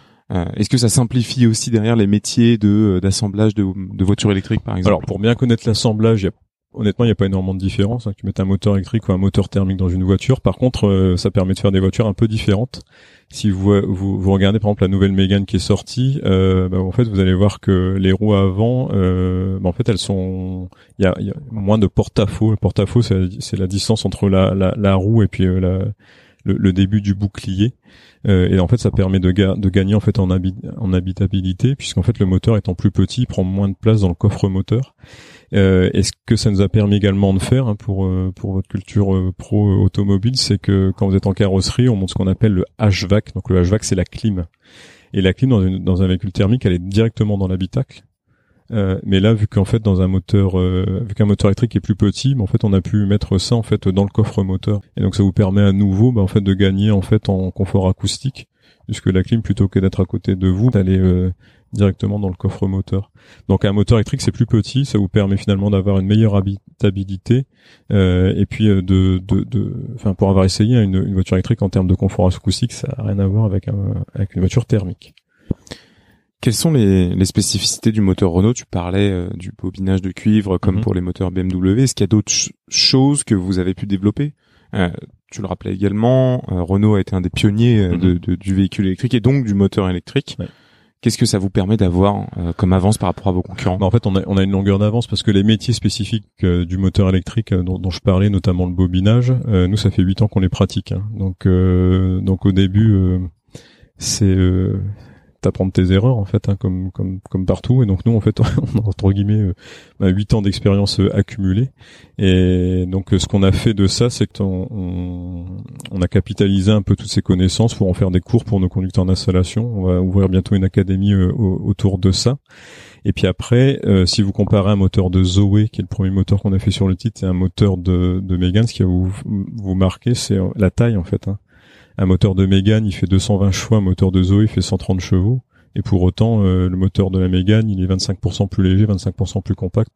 Est-ce que ça simplifie aussi derrière les métiers de d'assemblage de, de voitures électriques par exemple? Alors pour bien connaître l'assemblage, Honnêtement, il n'y a pas énormément de différence. Hein, que tu mettes un moteur électrique ou un moteur thermique dans une voiture. Par contre, ça permet de faire des voitures un peu différentes si vous, vous, vous regardez par exemple la nouvelle Mégane qui est sortie, euh, bah, en fait vous allez voir que les roues avant, euh, bah, en fait elles sont, il y a, moins de porte-à-faux. Porte-à-faux c'est la distance entre la, la, la roue et puis euh, la, le, début du bouclier. Euh, et en fait ça permet de, ga de gagner en fait en, en habitabilité puisqu'en fait le moteur étant plus petit prend moins de place dans le coffre moteur. Euh, et ce que ça nous a permis également de faire hein, pour euh, pour votre culture euh, pro automobile, c'est que quand vous êtes en carrosserie, on monte ce qu'on appelle le HVAC. Donc le HVAC, c'est la clim. Et la clim dans un véhicule thermique, elle est directement dans l'habitacle. Euh, mais là, vu qu'en fait dans un moteur, euh, vu qu'un moteur électrique est plus petit, bah, en fait on a pu mettre ça en fait dans le coffre moteur. Et donc ça vous permet à nouveau, bah, en fait, de gagner en fait en confort acoustique, puisque la clim plutôt que d'être à côté de vous, d'aller directement dans le coffre moteur. Donc un moteur électrique c'est plus petit, ça vous permet finalement d'avoir une meilleure habitabilité euh, et puis euh, de, de, de, enfin pour avoir essayé une, une, voiture électrique en termes de confort acoustique, ça a rien à voir avec un, avec une voiture thermique. Quelles sont les, les spécificités du moteur Renault? Tu parlais euh, du bobinage de cuivre comme mhm. pour les moteurs BMW. Est-ce qu'il y a d'autres choses que vous avez pu développer? Euh, Tu le rappelais également, euh, Renault a été un des pionniers mhm. de, de, du véhicule électrique et donc du moteur électrique. Ouais. Qu'est-ce que ça vous permet d'avoir euh, comme avance par rapport à vos concurrents? Bah, En fait, on a, on a une longueur d'avance parce que les métiers spécifiques euh, du moteur électrique euh, dont, dont, je parlais, notamment le bobinage, nous, ça fait huit ans qu'on les pratique. Hein. Donc, donc au début, c'est t'apprendre tes erreurs en fait, hein, comme comme comme partout. Et donc nous en fait, on a entre guillemets euh, bah, huit ans d'expérience euh, accumulée. Et donc euh, ce qu'on a fait de ça, c'est qu'on on, on, a capitalisé un peu toutes ces connaissances pour en faire des cours pour nos conducteurs d'installation. On va ouvrir bientôt une académie autour de ça. Et puis après, si vous comparez un moteur de Zoé, qui est le premier moteur qu'on a fait sur le titre, et un moteur de, de Megan, ce qui va vous, vous marquer, c'est la taille en fait. Hein. Un moteur de Mégane, il fait 220 chevaux, un moteur de Zoé, il fait 130 chevaux. Et pour autant, euh, le moteur de la Mégane, il est 25% plus léger, 25% plus compact.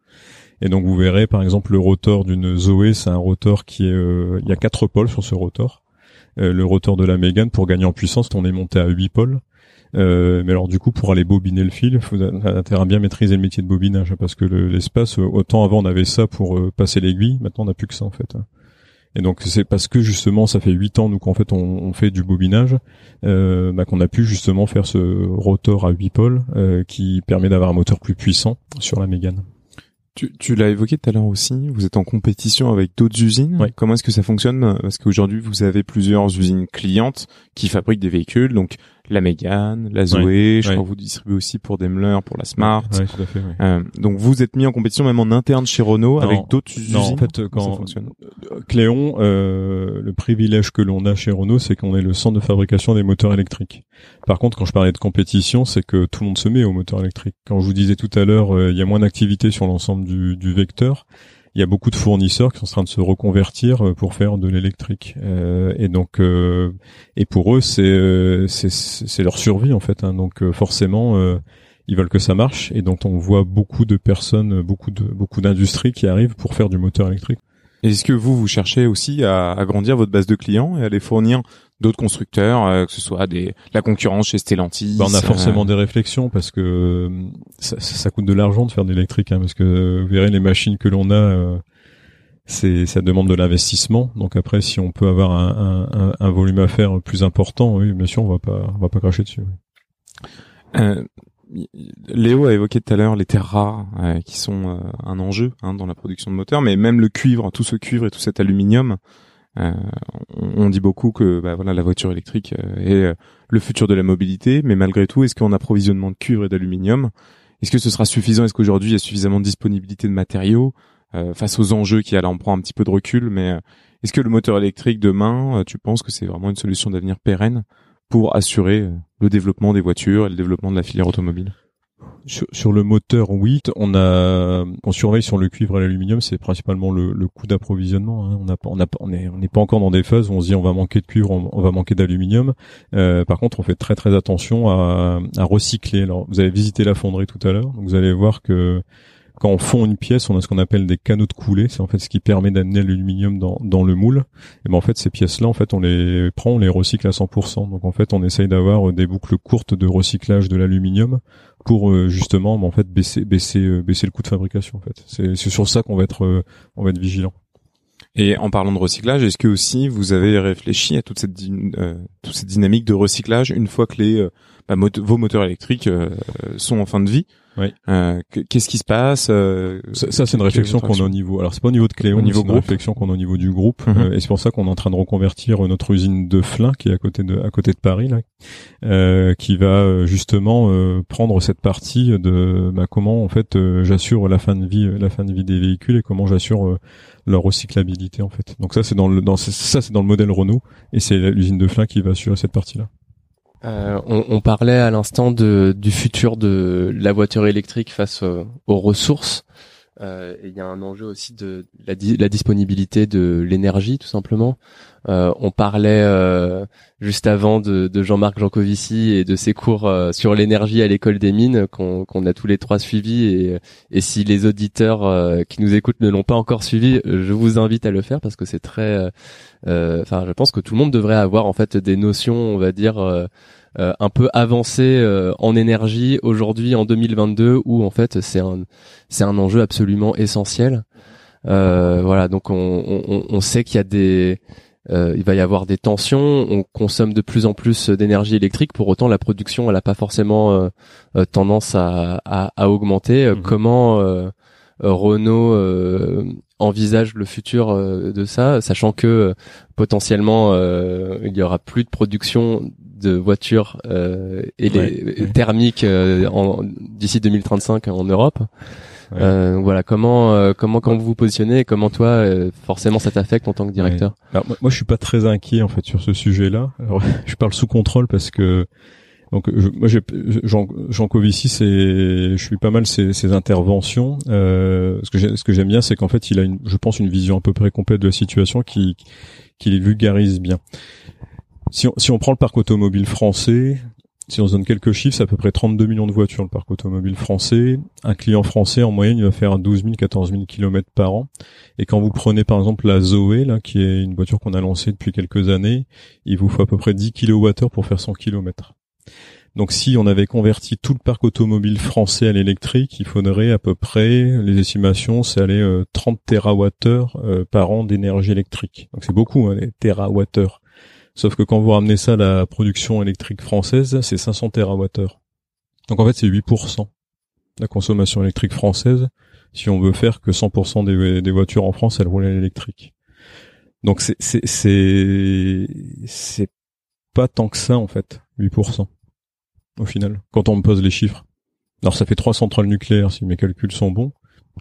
Et donc vous verrez, par exemple, le rotor d'une Zoé, c'est un rotor qui est, euh, il y a quatre pôles sur ce rotor. Euh, le rotor de la Mégane, pour gagner en puissance, on est monté à 8 pôles. mais alors du coup, pour aller bobiner le fil, il faut à bien maîtriser le métier de bobinage, parce que l'espace, autant avant on avait ça pour passer l'aiguille, maintenant on n'a plus que ça en fait. Hein. Et donc c'est parce que justement ça fait huit ans nous qu'en fait on, on, fait du bobinage euh, bah, qu'on a pu justement faire ce rotor à 8 pôles euh, qui permet d'avoir un moteur plus puissant sur la Mégane. Tu, tu l'as évoqué tout à l'heure aussi, vous êtes en compétition avec d'autres usines. Comment est-ce que ça fonctionne? Parce qu'aujourd'hui, vous avez plusieurs usines clientes qui fabriquent des véhicules. Donc, la Mégane, la Zoé, je crois que vous distribuez aussi pour Daimler, pour la Smart. Ouais, tout à fait, euh, donc vous êtes mis en compétition même en interne chez Renault avec d'autres usines. En fait, quand Cléon, euh, le privilège que l'on a chez Renault, c'est qu'on est le centre de fabrication des moteurs électriques. Par contre, quand je parlais de compétition, c'est que tout le monde se met au moteur électrique. Quand je vous disais tout à l'heure, euh, il y a moins d'activité sur l'ensemble du, du vecteur il y a beaucoup de fournisseurs qui sont en train de se reconvertir euh, pour faire de l'électrique. Euh, et donc euh, et pour eux c'est c'est leur survie en fait hein. donc forcément ils veulent que ça marche. Et donc on voit beaucoup de personnes beaucoup de beaucoup d'industries qui arrivent pour faire du moteur électrique est-ce que vous, vous cherchez aussi à agrandir votre base de clients et à les fournir d'autres constructeurs, euh, que ce soit des la concurrence chez Stellantis bah, On a forcément des réflexions parce que euh, ça, ça, coûte de l'argent de faire de l'électrique, hein, parce que vous verrez les machines que l'on a, euh, c'est ça demande de l'investissement. Donc après, si on peut avoir un, un, un, volume à faire plus important, oui, bien sûr, on va pas on va pas cracher dessus. Euh, Léo a évoqué tout à l'heure les terres rares euh, qui sont euh, un enjeu hein, dans la production de moteurs, mais même le cuivre, tout ce cuivre et tout cet aluminium, euh, on, dit beaucoup que bah, voilà la voiture électrique est le futur de la mobilité, mais malgré tout, est-ce qu'en approvisionnement de cuivre et d'aluminium, est-ce que ce sera suffisant Est-ce qu'aujourd'hui il y a suffisamment de disponibilité de matériaux face aux enjeux qui là on prend un petit peu de recul, mais est-ce que le moteur électrique demain, tu penses que c'est vraiment une solution d'avenir pérenne pour assurer euh, le développement des voitures et le développement de la filière automobile sur, le moteur, oui. On a, on surveille sur le cuivre et l'aluminium, c'est principalement le, le coût d'approvisionnement. Hein. On a, on a, on on n'est pas encore dans des phases où on se dit on va manquer de cuivre, on, va manquer d'aluminium. Euh, par contre, on fait très très attention à, à recycler. Alors, vous avez visité la fonderie tout à l'heure, vous allez voir que quand on fond une pièce, on a ce qu'on appelle des canaux de coulée. C'est en fait ce qui permet d'amener l'aluminium dans, le moule. Et ben en fait, ces pièces-là, en fait, on les prend, on les recycle à 100%. Donc en fait, on essaye d'avoir des boucles courtes de recyclage de l'aluminium pour euh, justement, ben, en fait, baisser baisser euh, baisser le coût de fabrication. En fait, c'est sur ça qu'on va être euh, on va être vigilant. Et en parlant de recyclage, est-ce que aussi vous avez réfléchi à toute cette, toute cette dynamique de recyclage une fois que les bah, vos moteurs électriques sont en fin de vie? Oui. Euh, Qu'est-ce qui se passe euh, Ça, c'est une réflexion qu'on a au niveau. Alors, c'est pas au niveau de Cléon, c'est une réflexion qu'on a au niveau du groupe. Euh, et c'est pour ça qu'on est en train de reconvertir notre usine de Flin, qui est à côté de à côté de Paris, là, euh, qui va justement prendre cette partie de bah, comment en fait j'assure la fin de vie, la fin de vie des véhicules et comment j'assure leur recyclabilité en fait. Donc ça, c'est dans le dans ça, c'est dans le modèle Renault et c'est l'usine de Flin qui va assurer cette partie-là. Euh, on, on, parlait à l'instant du futur de la voiture électrique face euh, aux ressources. Euh, il y a un enjeu aussi de la, la disponibilité de l'énergie, tout simplement. Euh, on parlait euh, juste avant de, de Jean-Marc Jancovici et de ses cours sur l'énergie à l'école des mines qu'on a tous les trois suivis. Et, et si les auditeurs qui nous écoutent ne l'ont pas encore suivi, je vous invite à le faire parce que c'est très. Enfin, je pense que tout le monde devrait avoir en fait des notions, on va dire euh, un peu avancé euh, en énergie aujourd'hui en 2022 où en fait c'est un c'est un enjeu absolument essentiel. Euh, voilà, donc on, on, on sait qu'il y a des il va y avoir des tensions, on consomme de plus en plus d'énergie électrique. Pour autant, la production, elle n'a pas forcément tendance à, à, à augmenter. Mhm. Comment Renault envisage le futur de ça, sachant que potentiellement il y aura plus de production de voitures euh, et les thermiques euh, d'ici 2035 en Europe. Euh, voilà comment euh, comment quand vous vous positionnez comment toi euh, forcément ça t'affecte en tant que directeur? Alors, moi, je suis pas très inquiet en fait sur ce sujet-là. je parle sous contrôle parce que donc je, moi j'ai Jean, Jean Covici je suis pas mal ses, interventions. ce que ce que j'aime bien c'est qu'en fait il a une je pense une vision à peu près complète de la situation qui qui les vulgarise bien. Si on, prend le parc automobile français, si on se donne quelques chiffres, c'est à peu près 32 millions de voitures le parc automobile français. Un client français en moyenne, il va faire 12 000, 14 000 kilomètres par an. Et quand vous prenez par exemple la Zoé, là, qui est une voiture qu'on a lancée depuis quelques années, il vous faut à peu près 10 kWh pour faire 100 km. Donc si on avait converti tout le parc automobile français à l'électrique, il faudrait à peu près, les estimations, c'est aller 30 TWh euh, par an d'énergie électrique. Donc c'est beaucoup, hein, les TWh. Sauf que quand vous ramenez ça à la production électrique française, c'est 500 TWh. Donc en fait, c'est 8% de la consommation électrique française si on veut faire que 100% des, des, voitures en France, elles roulent à l'électrique. Donc c'est pas tant que ça en fait, 8%. au final, quand on me pose les chiffres. Alors ça fait trois centrales nucléaires si mes calculs sont bons.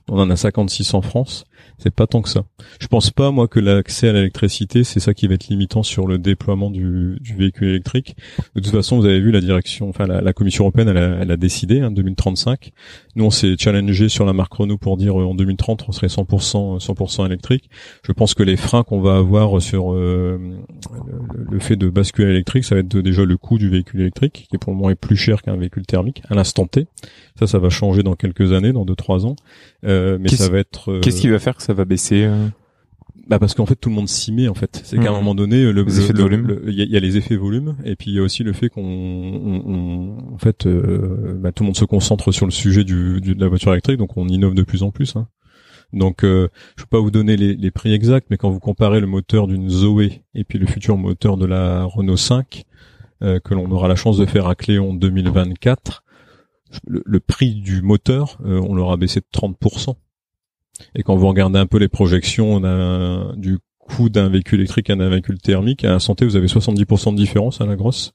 On en a 56 en France c'est pas tant que ça. Je pense pas moi que l'accès à l'électricité c'est ça qui va être limitant sur le déploiement du, du, véhicule électrique. De toute façon, vous avez vu la direction, enfin la, Commission européenne, elle a, elle a décidé hein, 2035. Nous on s'est challengé sur la marque Renault pour dire euh, en 2030 on serait 100% 100% électrique. Je pense que les freins qu'on va avoir sur euh, le, fait de basculer électrique, ça va être déjà le coût du véhicule électrique qui pour le moment est plus cher qu'un véhicule thermique à l'instant T. Ça, ça va changer dans quelques années, dans deux trois ans. Euh, mais ça va être. Qu'est-ce qui va faire que ça va baisser euh? Bah parce qu'en fait tout le monde s'y met en fait. C'est qu'à un mmh. moment donné le, les effets de volume. Il y, a les effets volume et puis il y a aussi le fait qu'on on, en fait euh, bah, tout le monde se concentre sur le sujet du, du, de la voiture électrique donc on innove de plus en plus. Hein. Donc euh, je peux pas vous donner les, les, prix exacts mais quand vous comparez le moteur d'une Zoé et puis le futur moteur de la Renault 5 euh, que l'on aura la chance de faire à Cléon 2024 le, prix du moteur, euh, on l'aura baissé de 30%. Et quand vous regardez un peu les projections du coût d'un véhicule électrique à un véhicule thermique, à la santé, vous avez 70% de différence à la grosse.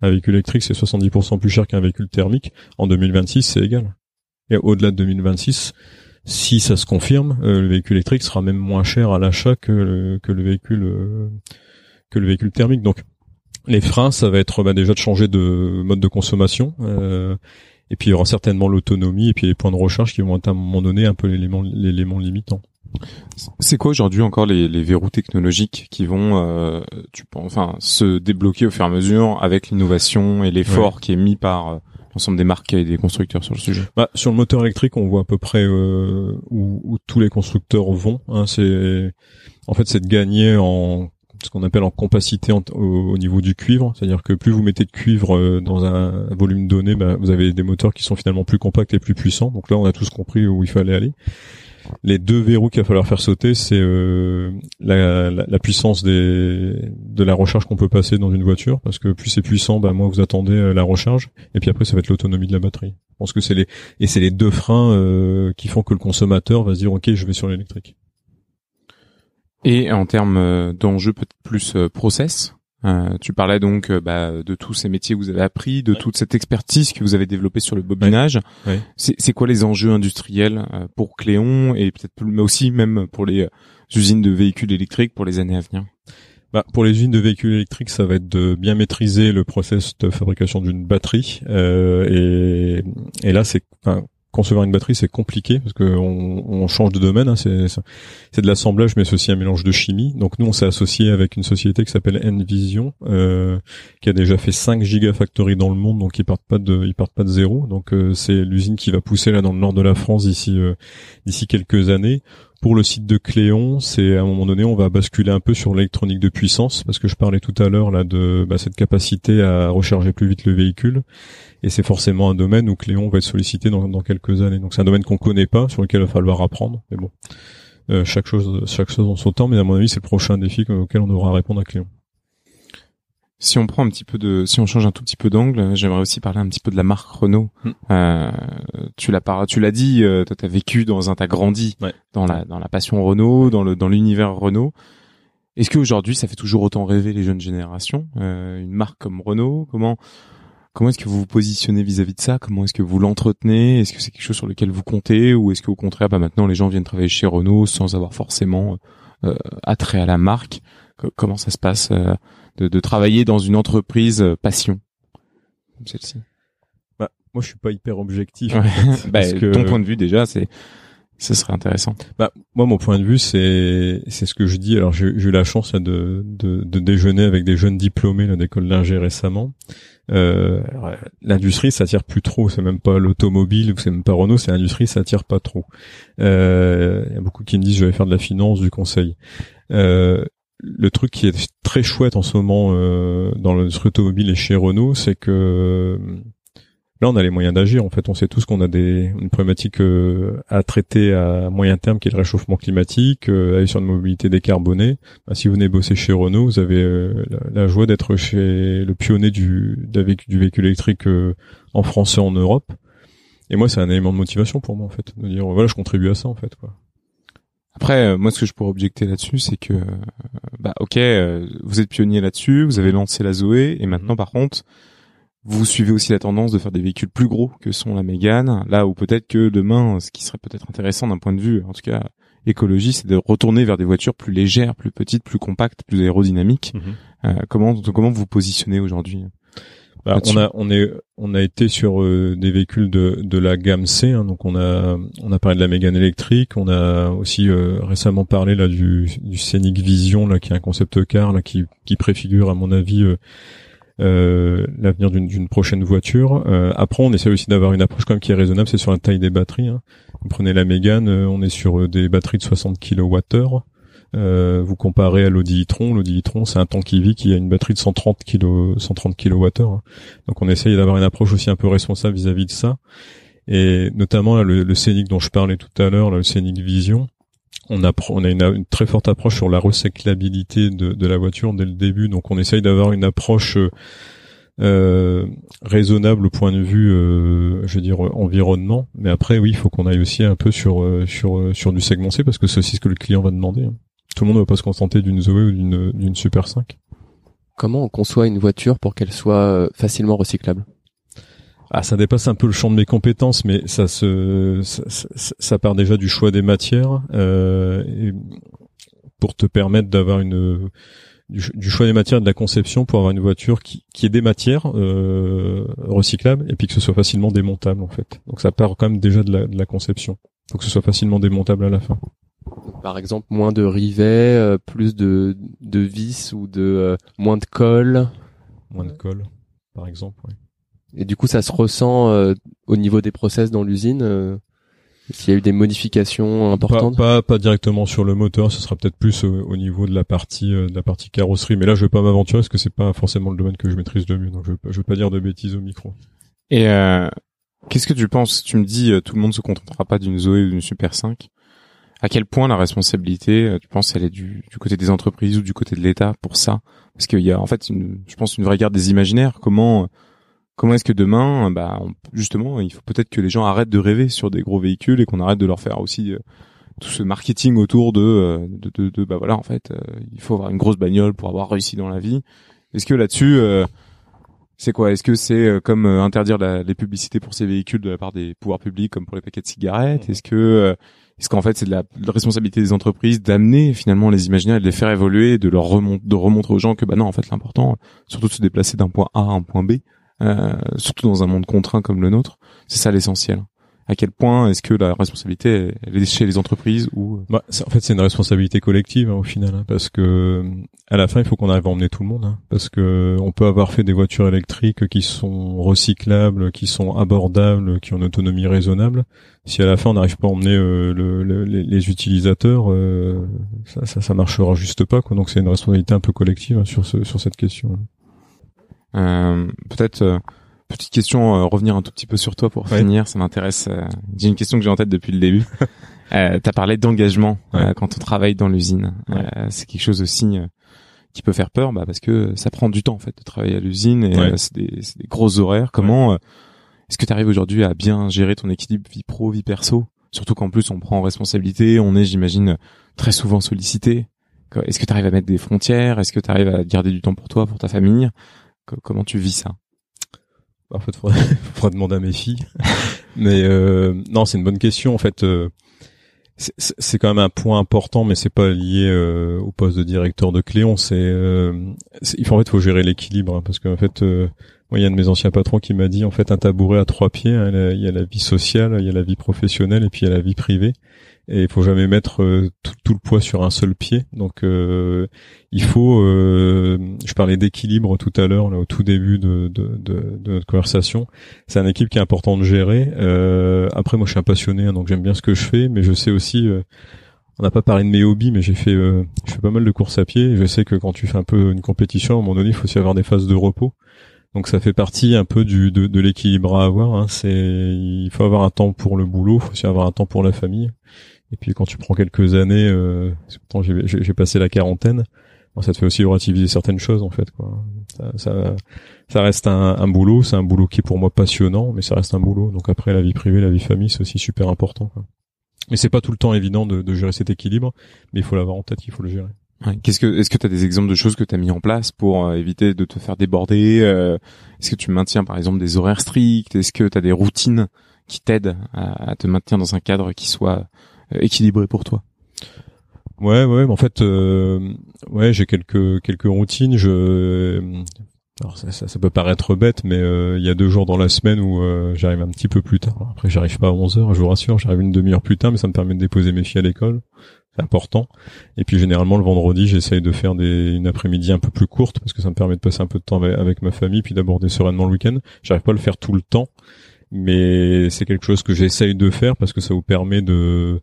Un véhicule électrique, c'est 70% plus cher qu'un véhicule thermique. En 2026, c'est égal. Et au-delà de 2026, si ça se confirme, euh, le véhicule électrique sera même moins cher à l'achat que le, véhicule euh, que le véhicule thermique. Donc les freins, ça va être bah, déjà de changer de mode de consommation. Euh, et puis il y aura certainement l'autonomie et puis les points de recharge qui vont être à un moment donné un peu l'élément l'élément limitant. C'est quoi aujourd'hui encore les, les, verrous technologiques qui vont, euh, tu penses, enfin, se débloquer au fur et à mesure avec l'innovation et l'effort qui est mis par euh, l'ensemble des marques et des constructeurs sur le sujet? Bah, Sur le moteur électrique, on voit à peu près euh, où, où, tous les constructeurs vont. Hein, c'est en fait c'est de gagner en ce qu'on appelle en compacité au, niveau du cuivre, c'est-à-dire que plus vous mettez de cuivre euh, dans un, volume donné, bah, vous avez des moteurs qui sont finalement plus compacts et plus puissants. Donc là, on a tous compris où il fallait aller. Les deux verrous qu'il va falloir faire sauter, c'est euh, la, puissance de la recharge qu'on peut passer dans une voiture, parce que plus c'est puissant, bah, moins vous attendez euh, la recharge, et puis après ça va être l'autonomie de la batterie. Je pense que c'est les et c'est les deux freins qui font que le consommateur va se dire ok, je vais sur l'électrique. Et en termes euh, d'enjeux peut-être plus euh, process, euh, tu parlais donc bah, de tous ces métiers que vous avez appris, de toute cette expertise que vous avez développée sur le bobinage. C'est quoi les enjeux industriels pour Cléon et peut-être mais aussi même pour les usines de véhicules électriques pour les années à venir? Bah, pour les usines de véhicules électriques, ça va être de bien maîtriser le process de fabrication d'une batterie. et, et là, c'est concevoir une batterie c'est compliqué parce que on, change de domaine hein, c'est c'est de l'assemblage mais c'est aussi un mélange de chimie. Donc nous on s'est associé avec une société qui s'appelle Envision euh, qui a déjà fait 5 gigafactories dans le monde donc ils partent pas de ils partent pas de zéro. Donc euh, c'est l'usine qui va pousser là dans le nord de la France d'ici euh, d'ici quelques années pour le site de Cléon, c'est à un moment donné, on va basculer un peu sur l'électronique de puissance parce que je parlais tout à l'heure là de bah, cette capacité à recharger plus vite le véhicule et c'est forcément un domaine où Cléon va être sollicité dans, dans quelques années. Donc c'est un domaine qu'on connaît pas, sur lequel il va falloir apprendre. Mais bon, euh, chaque chose, chaque chose en son temps. Mais à mon avis, c'est le prochain défi auquel on devra répondre à Cléon. Si on prend un petit peu de, si on change un tout petit peu d'angle, j'aimerais aussi parler un petit peu de la marque Renault. Hmm. Euh, tu l'as tu l'as dit, euh, toi t'as vécu dans un, t'as grandi dans la dans la passion Renault, dans le dans l'univers Renault. Est-ce qu'aujourd'hui ça fait toujours autant rêver les jeunes générations euh, Une marque comme Renault, comment Comment est-ce que vous vous positionnez vis-à-vis de ça? Comment est-ce que vous l'entretenez? Est-ce que c'est quelque chose sur lequel vous comptez? Ou est-ce qu'au contraire, bah maintenant les gens viennent travailler chez Renault sans avoir forcément euh, attrait à la marque? Comment ça se passe euh, de, de, travailler dans une entreprise euh, passion comme celle-ci bah, Moi, je suis pas hyper objectif. bah, Ton point de vue déjà, c'est ce serait intéressant. Bah moi mon point de vue c'est c'est ce que je dis. Alors j'ai eu la chance de, de, de déjeuner avec des jeunes diplômés d'école d'ingé récemment euh, l'industrie ça tire plus trop c'est même pas l'automobile ou c'est même pas Renault c'est l'industrie ça tire pas trop euh, il y a beaucoup qui me disent je vais faire de la finance du conseil euh, le truc qui est très chouette en ce moment euh, dans l'industrie automobile et chez Renault c'est que Là, on a les moyens d'agir. En fait, on sait tous qu'on a des une problématique euh, à traiter à moyen terme, qui est le réchauffement climatique, euh, sur une mobilité décarbonée. Bah, si vous venez bosser chez Renault, vous avez euh, la, joie d'être chez le pionnier du du véhicule électrique en France et en Europe. Et moi, c'est un élément de motivation pour moi, en fait, de dire voilà, je contribue à ça, en fait, quoi. Après, moi, ce que je pourrais objecter là-dessus, c'est que, bah, ok, vous êtes pionnier là-dessus, vous avez lancé la Zoé, et maintenant, par contre, vous suivez aussi la tendance de faire des véhicules plus gros que sont la Mégane, là où peut-être que demain, ce qui serait peut-être intéressant d'un point de vue, en tout cas écologie, c'est de retourner vers des voitures plus légères, plus petites, plus compactes, plus aérodynamiques. Mhm. Euh, comment comment vous positionnez aujourd'hui? Bah, on a on est on a été sur euh, des véhicules de de la gamme C, hein, donc on a on a parlé de la Mégane électrique, on a aussi euh, récemment parlé là du du Scenic Vision là qui est un concept car là qui qui préfigure à mon avis euh, l'avenir d'une d'une prochaine voiture. Euh, après, on essaie aussi d'avoir une approche quand même qui est raisonnable, c'est sur la taille des batteries. Hein. Vous prenez la Mégane, euh, on est sur des batteries de 60 kWh. Euh, vous comparez à l'Audi e-tron, l'Audi e-tron c'est un tank EV qui a une batterie de 130 kg, 130 kWh. hein. Donc on essaye d'avoir une approche aussi un peu responsable vis-à-vis de ça. Et notamment le, le Scénic dont je parlais tout à l'heure, le Scénic Vision, on, appro- on a une, une très forte approche sur la recyclabilité de, de la voiture dès le début. Donc on essaye d'avoir une approche euh, euh, raisonnable au point de vue, euh, je veux dire, environnement. Mais après, oui, il faut qu'on aille aussi un peu sur euh, sur sur du segment C parce que c'est aussi ce que le client va demander. hein. Tout le monde ne va pas se contenter d'une Zoé ou d'une d'une Super 5. Comment on conçoit une voiture pour qu'elle soit euh, facilement recyclable? Ah, ça dépasse un peu le champ de mes compétences, mais ça se, ça, ça- ça part déjà du choix des matières euh, et pour te permettre d'avoir une du, du choix des matières et de la conception pour avoir une voiture qui, qui ait des matières euh, recyclables et puis que ce soit facilement démontable en fait. Donc ça part quand même déjà de la, de la conception. Faut que ce soit facilement démontable à la fin. Par exemple, moins de rivets, euh, plus de, de vis ou de euh, moins de colle. Moins de colle, par exemple. ouais. Et du coup, ça se ressent euh, au niveau des process dans l'usine. euh, S'il y a eu des modifications importantes. pas, pas directement sur le moteur, ce sera peut-être plus au, au niveau de la partie euh, de la partie carrosserie. Mais là, je vais pas m'aventurer parce que c'est pas forcément le domaine que je maîtrise le mieux, donc je vais, pas- je vais pas dire de bêtises au micro. Et euh, qu'est-ce que tu penses? Tu me dis, euh, tout le monde se contentera pas d'une Zoé ou d'une Super 5. À quel point la responsabilité, euh, tu penses, elle est du, du côté des entreprises ou du côté de l'État pour ça? Parce qu'il y a en fait, une, je pense, une vraie guerre des imaginaires. Comment, euh, comment est-ce que demain, euh, bah, on- justement, il faut peut-être que les gens arrêtent de rêver sur des gros véhicules et qu'on arrête de leur faire aussi euh, tout ce marketing autour de, euh, de, de, de- bah voilà, en fait, euh, il faut avoir une grosse bagnole pour avoir réussi dans la vie. Est-ce que là-dessus, euh, c'est quoi? Est-ce que c'est comme interdire la- les publicités pour ces véhicules de la part des pouvoirs publics, comme pour les paquets de cigarettes? Est-ce que euh, est-ce qu'en fait c'est de la, responsabilité des entreprises d'amener finalement les imaginaires de les faire évoluer, de leur remonter, de remontrer aux gens que bah non en fait l'important, surtout de se déplacer d'un point A à un point B, euh, surtout dans un monde contraint comme le nôtre, c'est ça l'essentiel. À quel point est-ce que la responsabilité elle est chez les entreprises ou Bah, c'est- en fait, c'est une responsabilité collective hein, au final, hein, parce que euh, à la fin, il faut qu'on arrive à emmener tout le monde, hein, parce que on peut avoir fait des voitures électriques qui sont recyclables, qui sont abordables, qui ont une autonomie raisonnable. Si à la fin on n'arrive pas à emmener euh, le- le- les, les utilisateurs, euh, ça, ça, ça marchera juste pas. Quoi. Donc c'est une responsabilité un peu collective hein, sur ce, sur cette question. Euh, peut-être euh, petite question, euh, revenir un tout petit peu sur toi pour Ouais. finir, ça m'intéresse. euh, J'ai une question que j'ai en tête depuis le début. euh, T'as parlé d'engagement euh, Ouais. quand on travaille dans l'usine. Ouais. Euh, c'est quelque chose aussi euh, qui peut faire peur, bah, parce que ça prend du temps en fait de travailler à l'usine et c'est des, des gros horaires. Comment euh, est-ce que tu arrives aujourd'hui à bien gérer ton équilibre vie pro vie perso? Surtout qu'en plus on prend en responsabilité, on est, j'imagine, très souvent sollicité. Est-ce que tu arrives à mettre des frontières? Est-ce que tu arrives à garder du temps pour toi, pour ta famille? Co- Comment tu vis ça? Fait, faudrait, faudrait demander à mes filles. mais euh, non, c'est une bonne question. En fait, euh, c'est- quand même un point important, mais c'est pas lié euh, au poste de directeur de Cléon. C'est, euh, il faut en fait, faut gérer l'équilibre, hein, parce qu'en fait, euh, moi, il y a un de mes anciens patrons qui m'a dit, en fait, un tabouret à trois pieds. hein, il y a la vie sociale, il y a la vie professionnelle, et puis il y a la vie privée. Et il faut jamais mettre euh, tout, le poids sur un seul pied. Donc, euh, il faut. euh, je parlais d'équilibre tout à l'heure, au tout début de, de, de, de notre conversation. C'est un équipe qui est important de gérer. Euh, après, moi, je suis un passionné, hein, donc j'aime bien ce que je fais, mais je sais aussi. euh, on n'a pas parlé de mes hobbies, mais j'ai fait, je fais pas mal de courses à pied. Je sais que quand tu fais un peu une compétition, à un moment donné, il faut aussi avoir des phases de repos. Donc ça fait partie un peu du de, de l'équilibre à avoir. Hein. C'est, il faut avoir un temps pour le boulot, il faut aussi avoir un temps pour la famille. Et puis quand tu prends quelques années, euh, j'ai, passé la quarantaine, bon, ça te fait aussi relativiser certaines choses en fait. Quoi. Ça, ça, ça reste un, un boulot, c'est un boulot qui est pour moi passionnant, mais ça reste un boulot. Donc après la vie privée, la vie famille, c'est aussi super important. Quoi. Mais c'est pas tout le temps évident de, de gérer cet équilibre, mais il faut l'avoir en tête, il faut le gérer. Qu'est-ce que, est-ce que tu as des exemples de choses que tu as mis en place pour euh, éviter de te faire déborder euh, Est-ce que tu maintiens par exemple des horaires stricts Est-ce que tu as des routines qui t'aident à, te maintenir dans un cadre qui soit équilibré pour toi Ouais, ouais, en fait, ouais, j'ai quelques quelques routines. Je alors ça, ça, peut paraître bête, mais il y a deux jours dans la semaine où j'arrive un petit peu plus tard. Après, j'arrive pas à 11 heures, je vous rassure, j'arrive une demi-heure plus tard, mais ça me permet de déposer mes filles à l'école important. Et puis généralement le vendredi, j'essaye de faire des, une après-midi un peu plus courte parce que ça me permet de passer un peu de temps avec, ma famille puis d'aborder sereinement le week-end. J'arrive pas à le faire tout le temps, mais c'est quelque chose que j'essaye de faire parce que ça vous permet de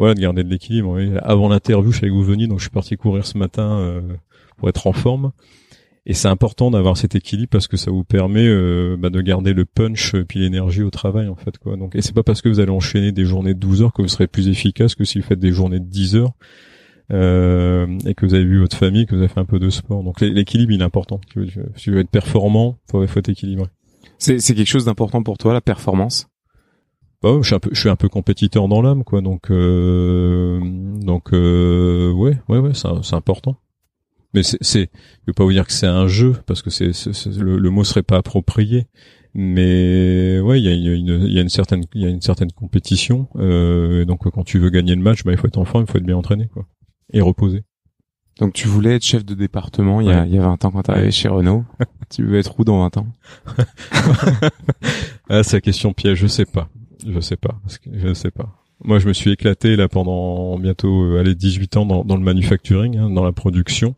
voilà de garder de l'équilibre. Avant l'interview, je savais que vous veniez, donc je suis parti courir ce matin euh, pour être en forme. Et c'est important d'avoir cet équilibre parce que ça vous permet euh, bah, de garder le punch euh, puis l'énergie au travail en fait quoi. Donc et c'est pas parce que vous allez enchaîner des journées de 12 heures que vous serez plus efficace que si vous faites des journées de 10 heures euh, et que vous avez vu votre famille, que vous avez fait un peu de sport. Donc l'équilibre il est important. Si tu veux être performant, faut faut être équilibré. C'est quelque chose d'important pour toi la performance? Bah, je suis un peu je suis un peu compétiteur dans l'âme quoi donc euh, donc euh, ouais ouais ouais c'est c'est important mais c'est, c'est, je veux pas vous dire que c'est un jeu parce que c'est, le, le, mot serait pas approprié. Mais ouais, il y a, y, une, y a une certaine, il y a une certaine compétition. Euh, donc quand tu veux gagner le match, bah il faut être en forme, il faut être bien entraîné, quoi, et reposer. Donc tu voulais être chef de département il y a, il y a 20 ans quand tu arrivé chez Renault. tu veux être où dans 20 ans? Ah, c'est la question piège. Je sais pas. Je sais pas. Je sais pas. Moi, je me suis éclaté là pendant bientôt euh, allez 18 ans dans, dans le manufacturing, hein, dans la production.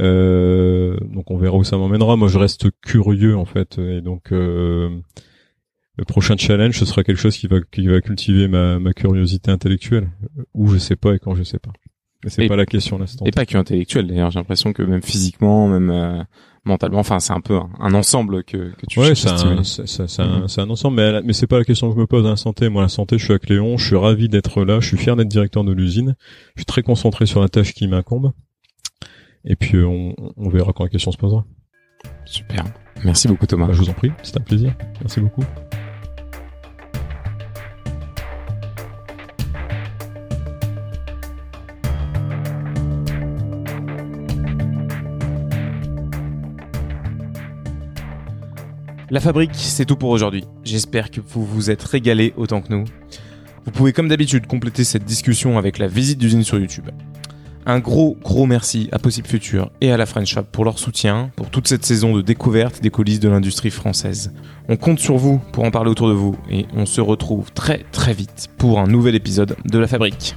Euh, donc on verra où ça m'emmènera. Moi, je reste curieux en fait, et donc euh, le prochain challenge, ce sera quelque chose qui va qui va cultiver ma, ma curiosité intellectuelle, où je sais pas et quand je sais pas. Mais c'est pas la question l'instant. Et pas que intellectuelle d'ailleurs. J'ai l'impression que même physiquement, même euh, mentalement, enfin c'est un peu un, ensemble que, que tu ouais, c'est un, c'est, un, un, ensemble. Mais mais c'est pas la question que je me pose. La santé, moi la santé, je suis à Cléon, je suis ravi d'être là, je suis fier d'être directeur de l'usine, je suis très concentré sur la tâche qui m'incombe. Et puis euh, on, on, verra quand la question se posera. Super. Merci beaucoup Thomas. Bah, je vous en prie, c'est un plaisir. Merci beaucoup. La fabrique, c'est tout pour aujourd'hui. J'espère que vous vous êtes régalés autant que nous. Vous pouvez comme d'habitude compléter cette discussion avec la visite d'usine sur YouTube. Un gros, gros merci à Possible Future et à la French Shop pour leur soutien, pour toute cette saison de découverte des coulisses de l'industrie française. On compte sur vous pour en parler autour de vous et on se retrouve très très vite pour un nouvel épisode de La Fabrique.